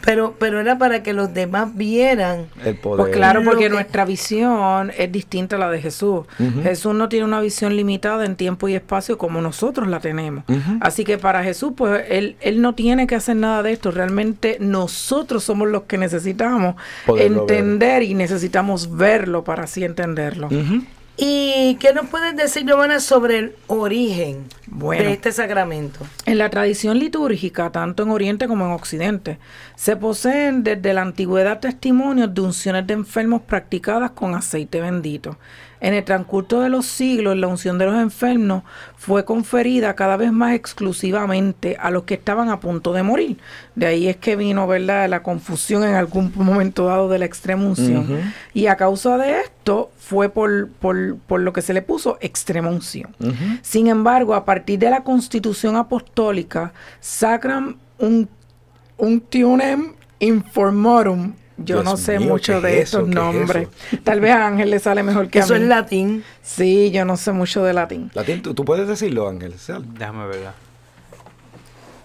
pero, pero era para que los demás vieran. El poder. Pues claro, porque que- nuestra visión es distinta a la de Jesús. Jesús no tiene una visión limitada en tiempo y espacio como nosotros la tenemos. Así que para Jesús, pues él, él no tiene que hacer nada de esto. Realmente nosotros somos los que necesitamos Poderlo ver. entender y necesitamos verlo para así entenderlo. Ujú. ¿Y qué nos puedes decir, Giovanna, sobre el origen Bueno. de este sacramento? En la tradición litúrgica, tanto en Oriente como en Occidente, se poseen desde la antigüedad testimonios de unciones de enfermos practicadas con aceite bendito. En el transcurso de los siglos, la unción de los enfermos fue conferida cada vez más exclusivamente a los que estaban a punto de morir. De ahí es que vino, ¿verdad?, la confusión en algún momento dado de la extrema unción. Y a causa de esto fue por, por, por lo que se le puso extrema unción. Sin embargo, a partir de la constitución apostólica, sacran un, un tionem informarum. Yo Dios no sé mío, mucho ¿qué de es eso? estos ¿Qué es nombres. eso? Tal vez a Ángel le sale mejor que Eso a es mí. latín. Sí, yo no sé mucho de latín. Latín, ¿tú, tú puedes decirlo, Ángel. Sal. Déjame verla.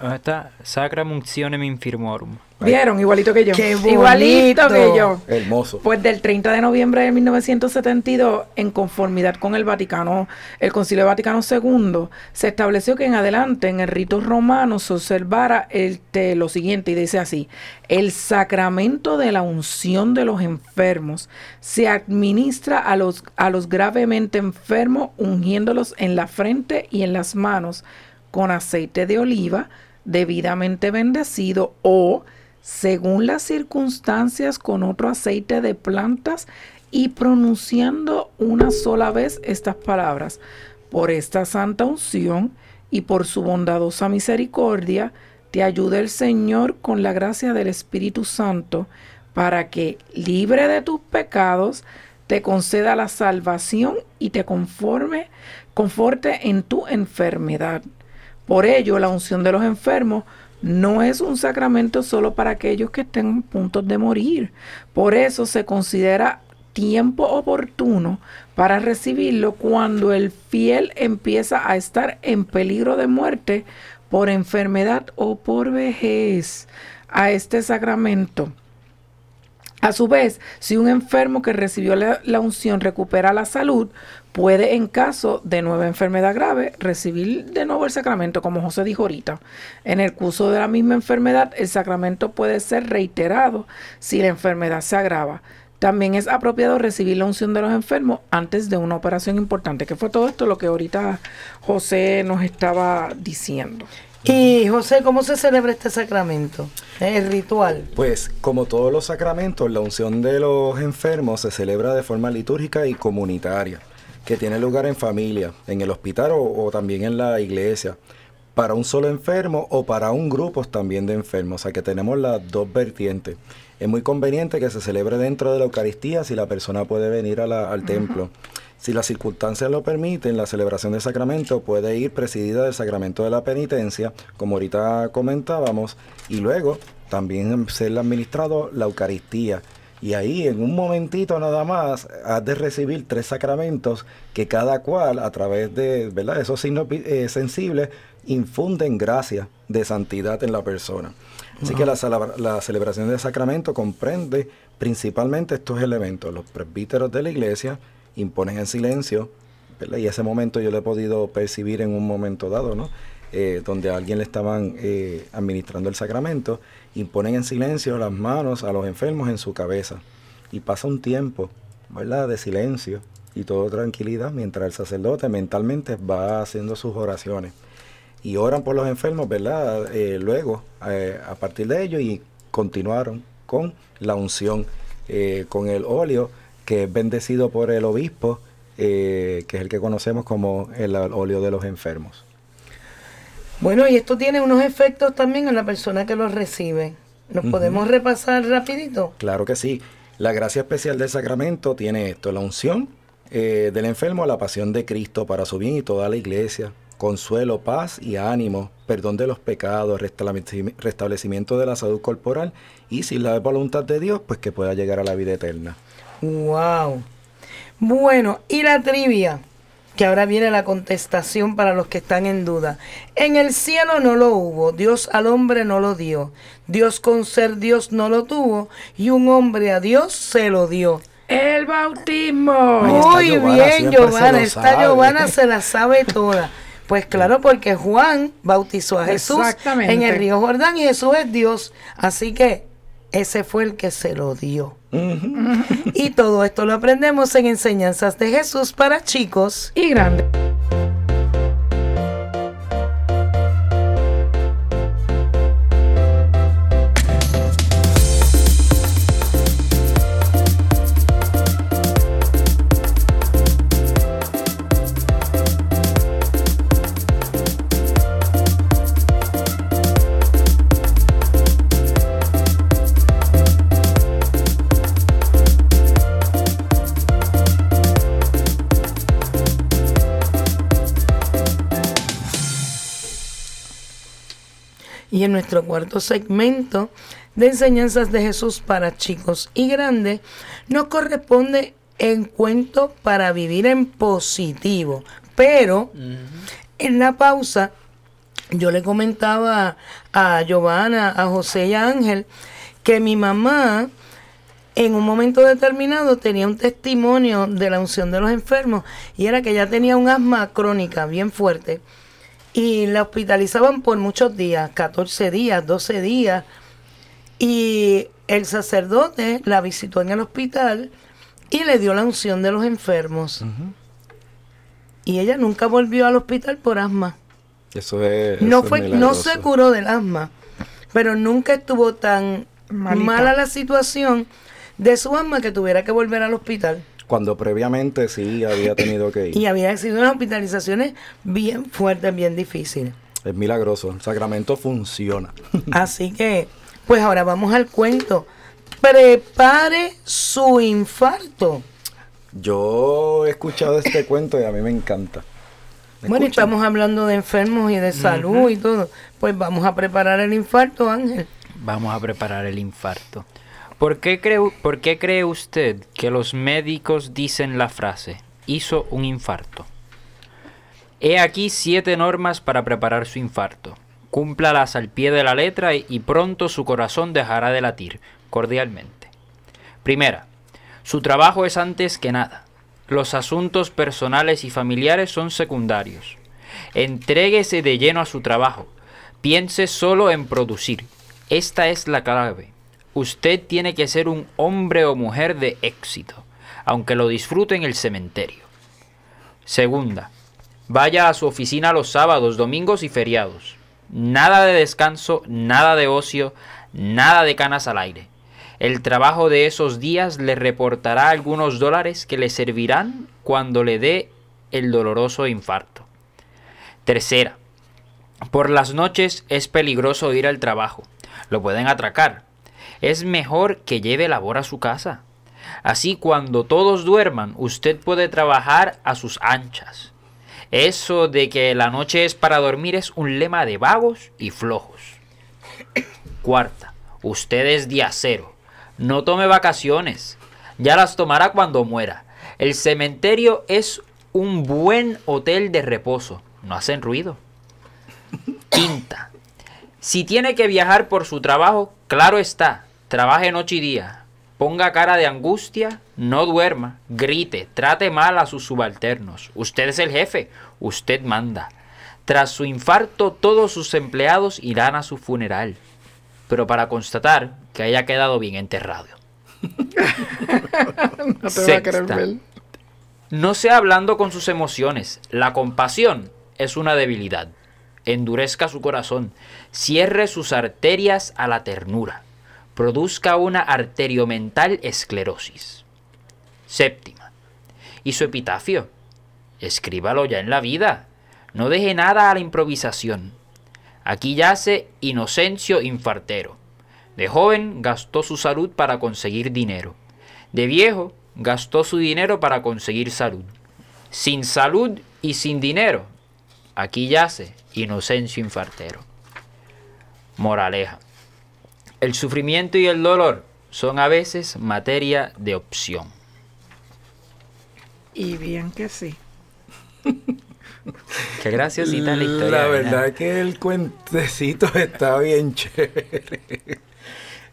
¿Dónde está? Sacram Uncionem Infirmorum. ¿Vieron? Igualito que yo. Qué Igualito que yo. Hermoso. Pues del 30 de noviembre de 1972, en conformidad con el Vaticano, el Concilio Vaticano II, se estableció que en adelante en el rito romano se observara el, te- lo siguiente y dice así, el sacramento de la unción de los enfermos se administra a los, a los gravemente enfermos ungiéndolos en la frente y en las manos con aceite de oliva debidamente bendecido o según las circunstancias con otro aceite de plantas y pronunciando una sola vez estas palabras. Por esta santa unción y por su bondadosa misericordia, te ayude el Señor con la gracia del Espíritu Santo, para que, libre de tus pecados, te conceda la salvación y te conforme, conforte en tu enfermedad. Por ello, la unción de los enfermos no es un sacramento solo para aquellos que estén a punto de morir. Por eso se considera tiempo oportuno para recibirlo cuando el fiel empieza a estar en peligro de muerte por enfermedad o por vejez a este sacramento. A su vez, si un enfermo que recibió la, la unción recupera la salud, puede en caso de nueva enfermedad grave recibir de nuevo el sacramento, como José dijo ahorita. En el curso de la misma enfermedad, el sacramento puede ser reiterado si la enfermedad se agrava. También es apropiado recibir la unción de los enfermos antes de una operación importante, que fue todo esto lo que ahorita José nos estaba diciendo. Y José, ¿cómo se celebra este sacramento? El ritual. Pues como todos los sacramentos, la unción de los enfermos se celebra de forma litúrgica y comunitaria, que tiene lugar en familia, en el hospital o, o también en la iglesia, para un solo enfermo o para un grupo también de enfermos, o sea que tenemos las dos vertientes. Es muy conveniente que se celebre dentro de la Eucaristía si la persona puede venir a la- al templo. Si las circunstancias lo permiten, la celebración del sacramento puede ir presidida del sacramento de la penitencia, como ahorita comentábamos, y luego también ser administrado la Eucaristía. Y ahí, en un momentito nada más, has de recibir tres sacramentos que cada cual, a través de ¿verdad? esos signos eh, sensibles, infunden gracia de santidad en la persona. Así que la, celebra- la celebración del sacramento comprende principalmente estos elementos. Los presbíteros de la iglesia imponen el silencio, ¿verdad? y ese momento yo lo he podido percibir en un momento dado, ¿no? Eh, donde a alguien le estaban eh, administrando el sacramento, imponen en silencio las manos a los enfermos en su cabeza. Y pasa un tiempo, ¿verdad?, de silencio y todo tranquilidad, mientras el sacerdote mentalmente va haciendo sus oraciones. Y oran por los enfermos, ¿verdad? Eh, luego, a partir de ello, y continuaron con la unción, con el óleo que es bendecido por el obispo, que es el que conocemos como el óleo de los enfermos. Bueno, y esto tiene unos efectos también en la persona que los recibe. ¿Nos podemos repasar rapidito? Claro que sí. La gracia especial del sacramento tiene esto, la unción eh, del enfermo a la pasión de Cristo para su bien y toda la iglesia, consuelo, paz y ánimo, perdón de los pecados, restablecimi- restablecimiento de la salud corporal y si la voluntad de Dios, pues que pueda llegar a la vida eterna. Wow. Bueno, y la trivia, que ahora viene la contestación para los que están en duda. En el cielo no lo hubo, Dios al hombre no lo dio, Dios con ser Dios no lo tuvo, y un hombre a Dios se lo dio. El bautismo. Muy Giovanna, bien, Giovanna, esta sabe. Giovanna se la sabe toda. Pues claro, porque Juan bautizó a Jesús en el río Jordán y Jesús es Dios. Así que ese fue el que se lo dio. Y todo esto lo aprendemos en Enseñanzas de Jesús para chicos. Y grande. Y en nuestro cuarto segmento de Enseñanzas de Jesús para chicos y grandes, nos corresponde encuentro para vivir en positivo. Pero en la pausa, yo le comentaba a Giovanna, a José y a Ángel, que mi mamá en un momento determinado tenía un testimonio de la unción de los enfermos y era que ella tenía un asma crónica bien fuerte y la hospitalizaban por muchos días, 14 días, 12 días y el sacerdote la visitó en el hospital y le dio la unción de los enfermos. Y ella nunca volvió al hospital por asma. Eso es. No, eso es fue, no se curó del asma, pero nunca estuvo tan Malita. mala la situación de su asma que tuviera que volver al hospital. Cuando previamente sí había tenido que ir. Y había sido unas hospitalizaciones bien fuertes, bien difíciles. Es milagroso. El sacramento funciona. Así que, pues ahora vamos al cuento. Prepare su infarto. Yo he escuchado este cuento y a mí me encanta. ¿Me Bueno, escuchan? estamos hablando de enfermos y de salud y todo. Pues vamos a preparar el infarto, Ángel. Vamos a preparar el infarto. ¿Por qué, cree, ¿Por qué cree usted que los médicos dicen la frase, hizo un infarto? He aquí siete normas para preparar su infarto. Cúmplalas al pie de la letra y, pronto su corazón dejará de latir, cordialmente. Primera, su trabajo es antes que nada. Los asuntos personales y familiares son secundarios. Entréguese de lleno a su trabajo. Piense solo en producir. Esta es la clave. Usted tiene que ser un hombre o mujer de éxito, aunque lo disfrute en el cementerio. Segunda, vaya a su oficina los sábados, domingos y feriados. Nada de descanso, nada de ocio, nada de canas al aire. El trabajo de esos días le reportará algunos dólares que le servirán cuando le dé el doloroso infarto. Tercera, por las noches es peligroso ir al trabajo. Lo pueden atracar. Es mejor que lleve labor a su casa. Así cuando todos duerman, usted puede trabajar a sus anchas. Eso de que la noche es para dormir es un lema de vagos y flojos. Cuarta, usted es día cero. No tome vacaciones. Ya las tomará cuando muera. El cementerio es un buen hotel de reposo. No hacen ruido. Quinta, si tiene que viajar por su trabajo, claro está, trabaje noche y día. Ponga cara de angustia, no duerma, grite, trate mal a sus subalternos. Usted es el jefe, usted manda. Tras su infarto, todos sus empleados irán a su funeral, pero para constatar que haya quedado bien enterrado. No te va a querer ver. No sea hablando con sus emociones. La compasión es una debilidad. Endurezca su corazón. Cierre sus arterias a la ternura. Produzca una arteriomental esclerosis. Séptima. ¿Y su epitafio? Escríbalo ya en la vida. No deje nada a la improvisación. Aquí yace Inocencio Infartero. De joven gastó su salud para conseguir dinero. De viejo gastó su dinero para conseguir salud. Sin salud y sin dinero. Aquí yace Inocencio Infartero. Moraleja. El sufrimiento y el dolor son a veces materia de opción. Y bien que sí. Qué graciosita la historia. La ¿verdad? verdad que el cuentecito está bien chévere.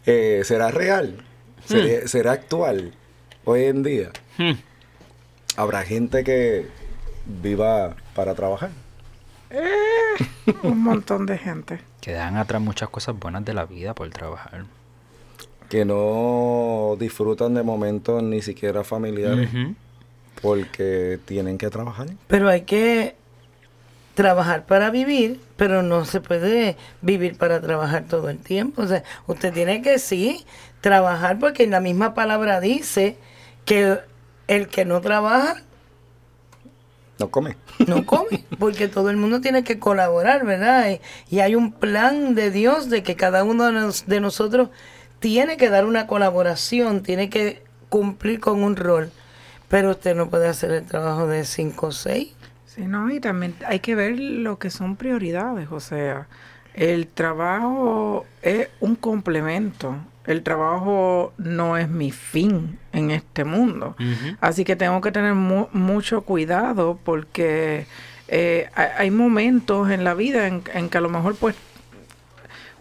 Eh, ¿Será real? ¿Será, será actual hoy en día? Hmm. ¿Habrá gente que viva para trabajar? Un montón de gente. Que dejan atrás muchas cosas buenas de la vida por trabajar. Que no disfrutan de momentos ni siquiera familiares porque tienen que trabajar. Pero hay que trabajar para vivir, pero no se puede vivir para trabajar todo el tiempo. O sea, usted tiene que sí trabajar porque la misma palabra dice que el que no trabaja No come. No come, porque todo el mundo tiene que colaborar, ¿verdad? Y, hay un plan de Dios de que cada uno de, nos- de nosotros tiene que dar una colaboración, tiene que cumplir con un rol. Pero usted no puede hacer el trabajo de 5 o 6. Sí, no, y también hay que ver lo que son prioridades, o sea, el trabajo es un complemento, el trabajo no es mi fin en este mundo, así que tengo que tener mu- mucho cuidado porque eh, hay, hay momentos en la vida en, en que a lo mejor pues,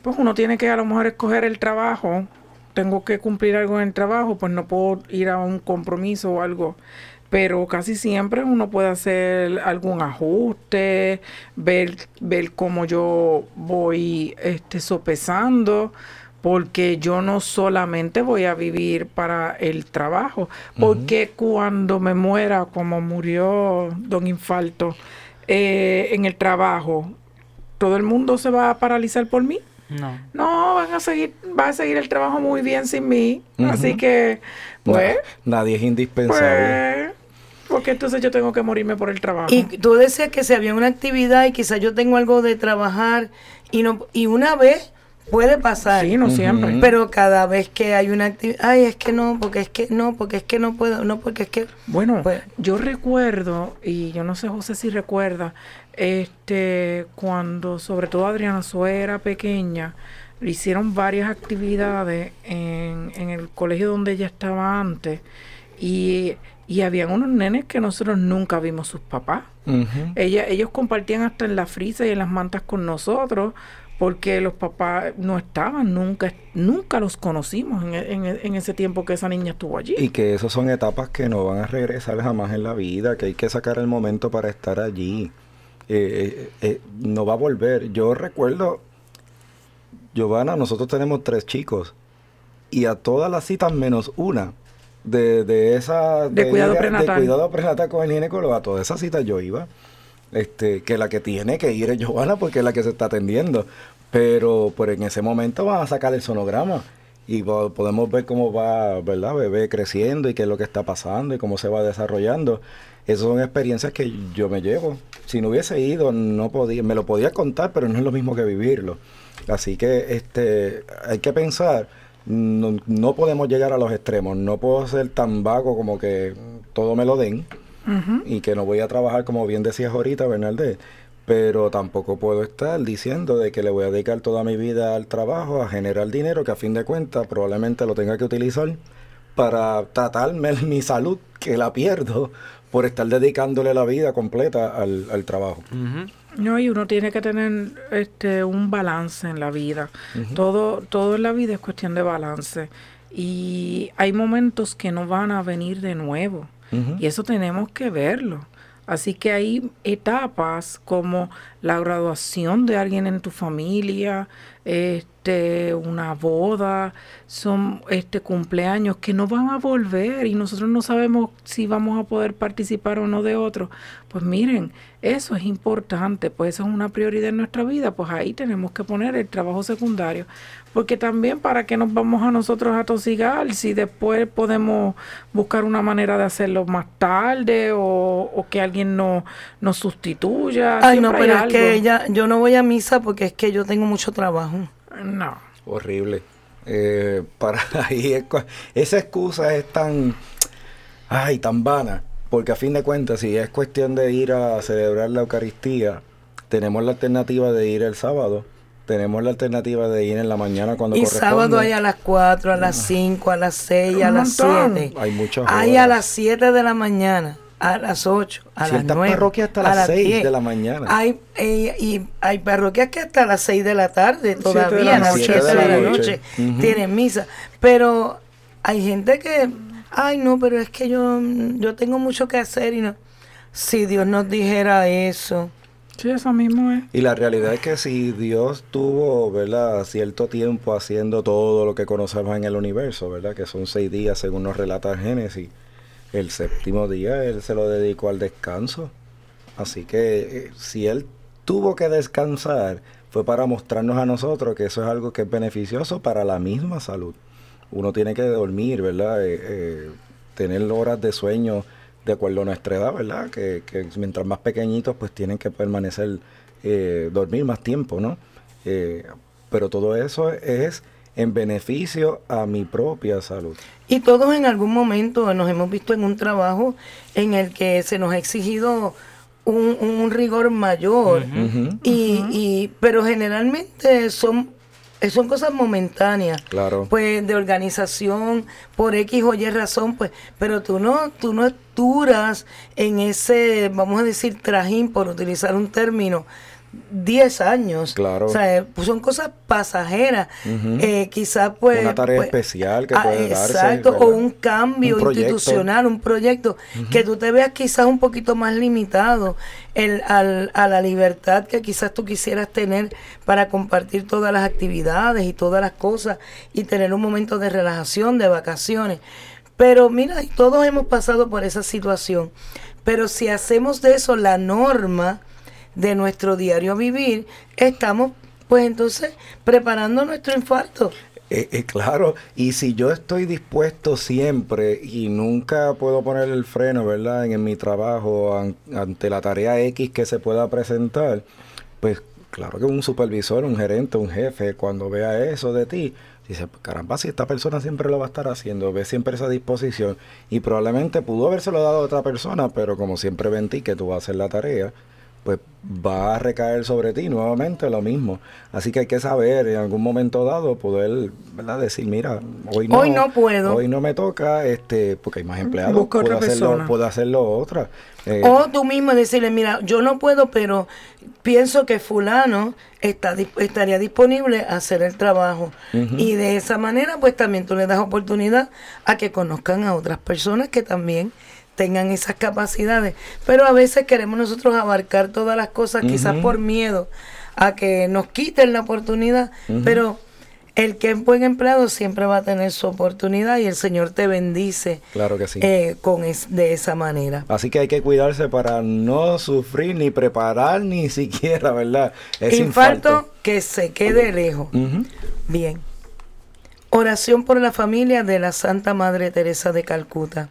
pues uno tiene que a lo mejor escoger el trabajo. Tengo que cumplir algo en el trabajo, pues no puedo ir a un compromiso o algo. Pero casi siempre uno puede hacer algún ajuste, ver, ver cómo yo voy este, sopesando, porque yo no solamente voy a vivir para el trabajo, porque cuando me muera, como murió don Infalto, eh, en el trabajo, ¿todo el mundo se va a paralizar por mí? No. No, van a seguir, va a seguir el trabajo muy bien sin mí. Así que, pues, nadie es indispensable. pues, porque entonces yo tengo que morirme por el trabajo. Y tú decías que si había una actividad y quizás yo tengo algo de trabajar y no y una vez puede pasar. sí, no siempre. Pero cada vez que hay una actividad, ay, es que no, porque es que no, porque es que no puedo, no, porque es que Bueno, Pues- yo recuerdo, y yo no sé José si recuerda, este, cuando sobre todo Adriana Zoe era pequeña, le hicieron varias actividades en, en el colegio donde ella estaba antes, y, y habían unos nenes que nosotros nunca vimos sus papás. Ella, ellos compartían hasta en la frisa y en las mantas con nosotros porque los papás no estaban, nunca, nunca los conocimos en, en en ese tiempo que esa niña estuvo allí. Y que esas son etapas que no van a regresar jamás en la vida, que hay que sacar el momento para estar allí. Eh, eh, eh, no va a volver. Yo recuerdo, Giovanna, nosotros tenemos tres chicos y a todas las citas menos una de, de esa De cuidado prenatal. de cuidado prenatal con el ginecólogo, a todas esas citas yo iba. Este, que la que tiene que ir es Giovanna porque es la que se está atendiendo. Pero, pero en ese momento van a sacar el sonograma y po- podemos ver cómo va, ¿verdad? Bebé creciendo y qué es lo que está pasando y cómo se va desarrollando. Esas son experiencias que yo me llevo. Si no hubiese ido, no podía, me lo podía contar, pero no es lo mismo que vivirlo. Así que este, hay que pensar, no, no podemos llegar a los extremos, no puedo ser tan vago como que todo me lo den y que no voy a trabajar como bien decías ahorita, Bernaldez. Pero tampoco puedo estar diciendo de que le voy a dedicar toda mi vida al trabajo, a generar dinero, que a fin de cuentas probablemente lo tenga que utilizar para tratarme mi salud, que la pierdo por estar dedicándole la vida completa al, al trabajo. No, y uno tiene que tener este un balance en la vida. Todo, todo en la vida es cuestión de balance. Y hay momentos que no van a venir de nuevo. Y eso tenemos que verlo. Así que hay etapas como la graduación de alguien en tu familia, este, una boda, son este cumpleaños que no van a volver y nosotros no sabemos si vamos a poder participar o no de otro. Pues miren, eso es importante, pues eso es una prioridad en nuestra vida, pues ahí tenemos que poner el trabajo secundario, porque también para qué nos vamos a nosotros a tosigar si después podemos buscar una manera de hacerlo más tarde o, o que alguien no, nos sustituya. Ay, no, Siempre pero es que ella, yo no voy a misa porque es que yo tengo mucho trabajo. No. Horrible. Eh, para ahí es esa excusa es tan, ay, tan vana, porque a fin de cuentas, si es cuestión de ir a celebrar la Eucaristía, tenemos la alternativa de ir el sábado, tenemos la alternativa de ir en la mañana cuando Y corresponde. sábado hay a las 4, a las 5, a las 6, a las montón. 7. Hay muchas Hay a horas. las 7 de la mañana, a las 8, a las Ciertas 9. parroquias hasta a las 6 10. de la mañana. Hay, eh, y hay parroquias que hasta las 6 de la tarde de todavía, a las noche. 7 de la Siete de la noche, tienen misa. Pero hay gente que, ay no, pero es que yo, yo tengo mucho que hacer y no. Si Dios nos dijera eso. Sí, eso mismo es. Y la realidad es que si Dios tuvo, ¿verdad?, cierto tiempo haciendo todo lo que conocemos en el universo, ¿verdad?, que son seis días según nos relata el Génesis, el séptimo día Él se lo dedicó al descanso. Así que eh, si Él tuvo que descansar, fue para mostrarnos a nosotros que eso es algo que es beneficioso para la misma salud. Uno tiene que dormir, ¿verdad?, Eh, eh, tener horas de sueño de acuerdo a nuestra edad, ¿verdad? Que, que mientras más pequeñitos, pues tienen que permanecer, dormir más tiempo, ¿no? Pero todo eso es en beneficio a mi propia salud. Y todos en algún momento nos hemos visto en un trabajo en el que se nos ha exigido un, un rigor mayor. Y, y, pero generalmente son, eh, son cosas momentáneas. Claro. Pues de organización, por X o Y razón, pues, pero tú no, tú no duras en ese, vamos a decir, trajín, por utilizar un término, 10 años. Claro. O sea, eh, pues son cosas pasajeras. Eh, quizás pues... Una tarea pues, especial que ah, puede darse. Exacto, o un cambio Un institucional, un proyecto, que tú te veas quizás un poquito más limitado el, al- a la libertad que quizás tú quisieras tener para compartir todas las actividades y todas las cosas y tener un momento de relajación, de vacaciones. Pero mira, todos hemos pasado por esa situación. Pero si hacemos de eso la norma de nuestro diario vivir, estamos pues entonces preparando nuestro infarto. Eh, eh, claro, y si yo estoy dispuesto siempre y nunca puedo poner el freno, ¿verdad? En, en mi trabajo an- ante la tarea X que se pueda presentar, pues claro que un supervisor, un gerente, un jefe, cuando vea eso de ti, dice, caramba, si esta persona siempre lo va a estar haciendo, ve siempre esa disposición y probablemente pudo habérselo dado a otra persona, pero como siempre ven ti que tú vas a hacer la tarea, pues va a recaer sobre ti nuevamente lo mismo. Así que hay que saber en algún momento dado poder, ¿verdad? Decir, mira, hoy no, Hoy no puedo. Hoy no me toca, este, porque hay más empleados. Busca otra puedo hacerlo, persona. puedo hacerlo otra. Eh, O tú mismo decirle, mira, yo no puedo, pero pienso que fulano está, estaría disponible a hacer el trabajo. Y de esa manera, pues también tú le das oportunidad a que conozcan a otras personas que también tengan esas capacidades. Pero a veces queremos nosotros abarcar todas las cosas, quizás por miedo a que nos quiten la oportunidad, pero el que es buen empleado siempre va a tener su oportunidad y el Señor te bendice Claro que sí. eh, con es- de esa manera. Así que hay que cuidarse para no sufrir ni preparar ni siquiera, ¿verdad? Infarto, que se quede lejos. Bien. Oración por la familia de la Santa Madre Teresa de Calcuta.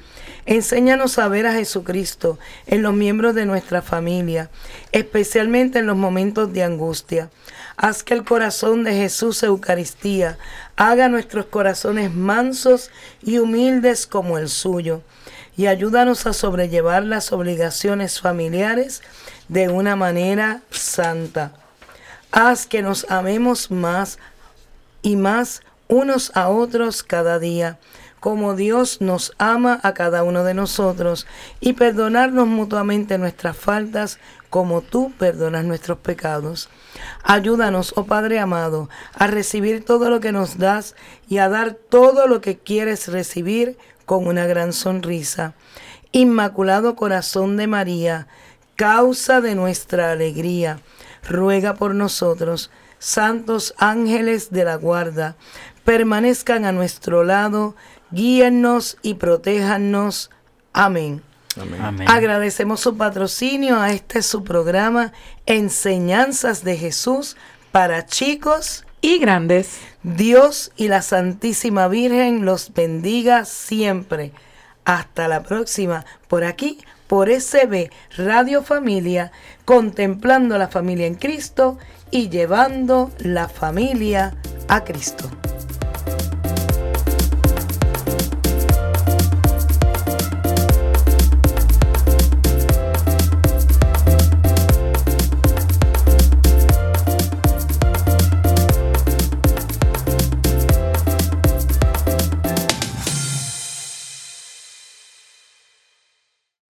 Enséñanos a ver a Jesucristo en los miembros de nuestra familia, especialmente en los momentos de angustia. Haz que el corazón de Jesús Eucaristía haga nuestros corazones mansos y humildes como el suyo, y ayúdanos a sobrellevar las obligaciones familiares de una manera santa. Haz que nos amemos más y más unos a otros cada día, como Dios nos ama a cada uno de nosotros, y perdonarnos mutuamente nuestras faltas, como tú perdonas nuestros pecados. Ayúdanos, oh Padre amado, a recibir todo lo que nos das y a dar todo lo que quieres recibir con una gran sonrisa. Inmaculado Corazón de María, causa de nuestra alegría, ruega por nosotros, santos ángeles de la guarda, permanezcan a nuestro lado, guíennos y protéjanos. Amén. Amén. Agradecemos su patrocinio a este su programa Enseñanzas de Jesús para chicos. Y grandes. Dios y la Santísima Virgen los bendiga siempre. Hasta la próxima, por aquí, por SB Radio Familia, contemplando la familia en Cristo y llevando la familia a Cristo.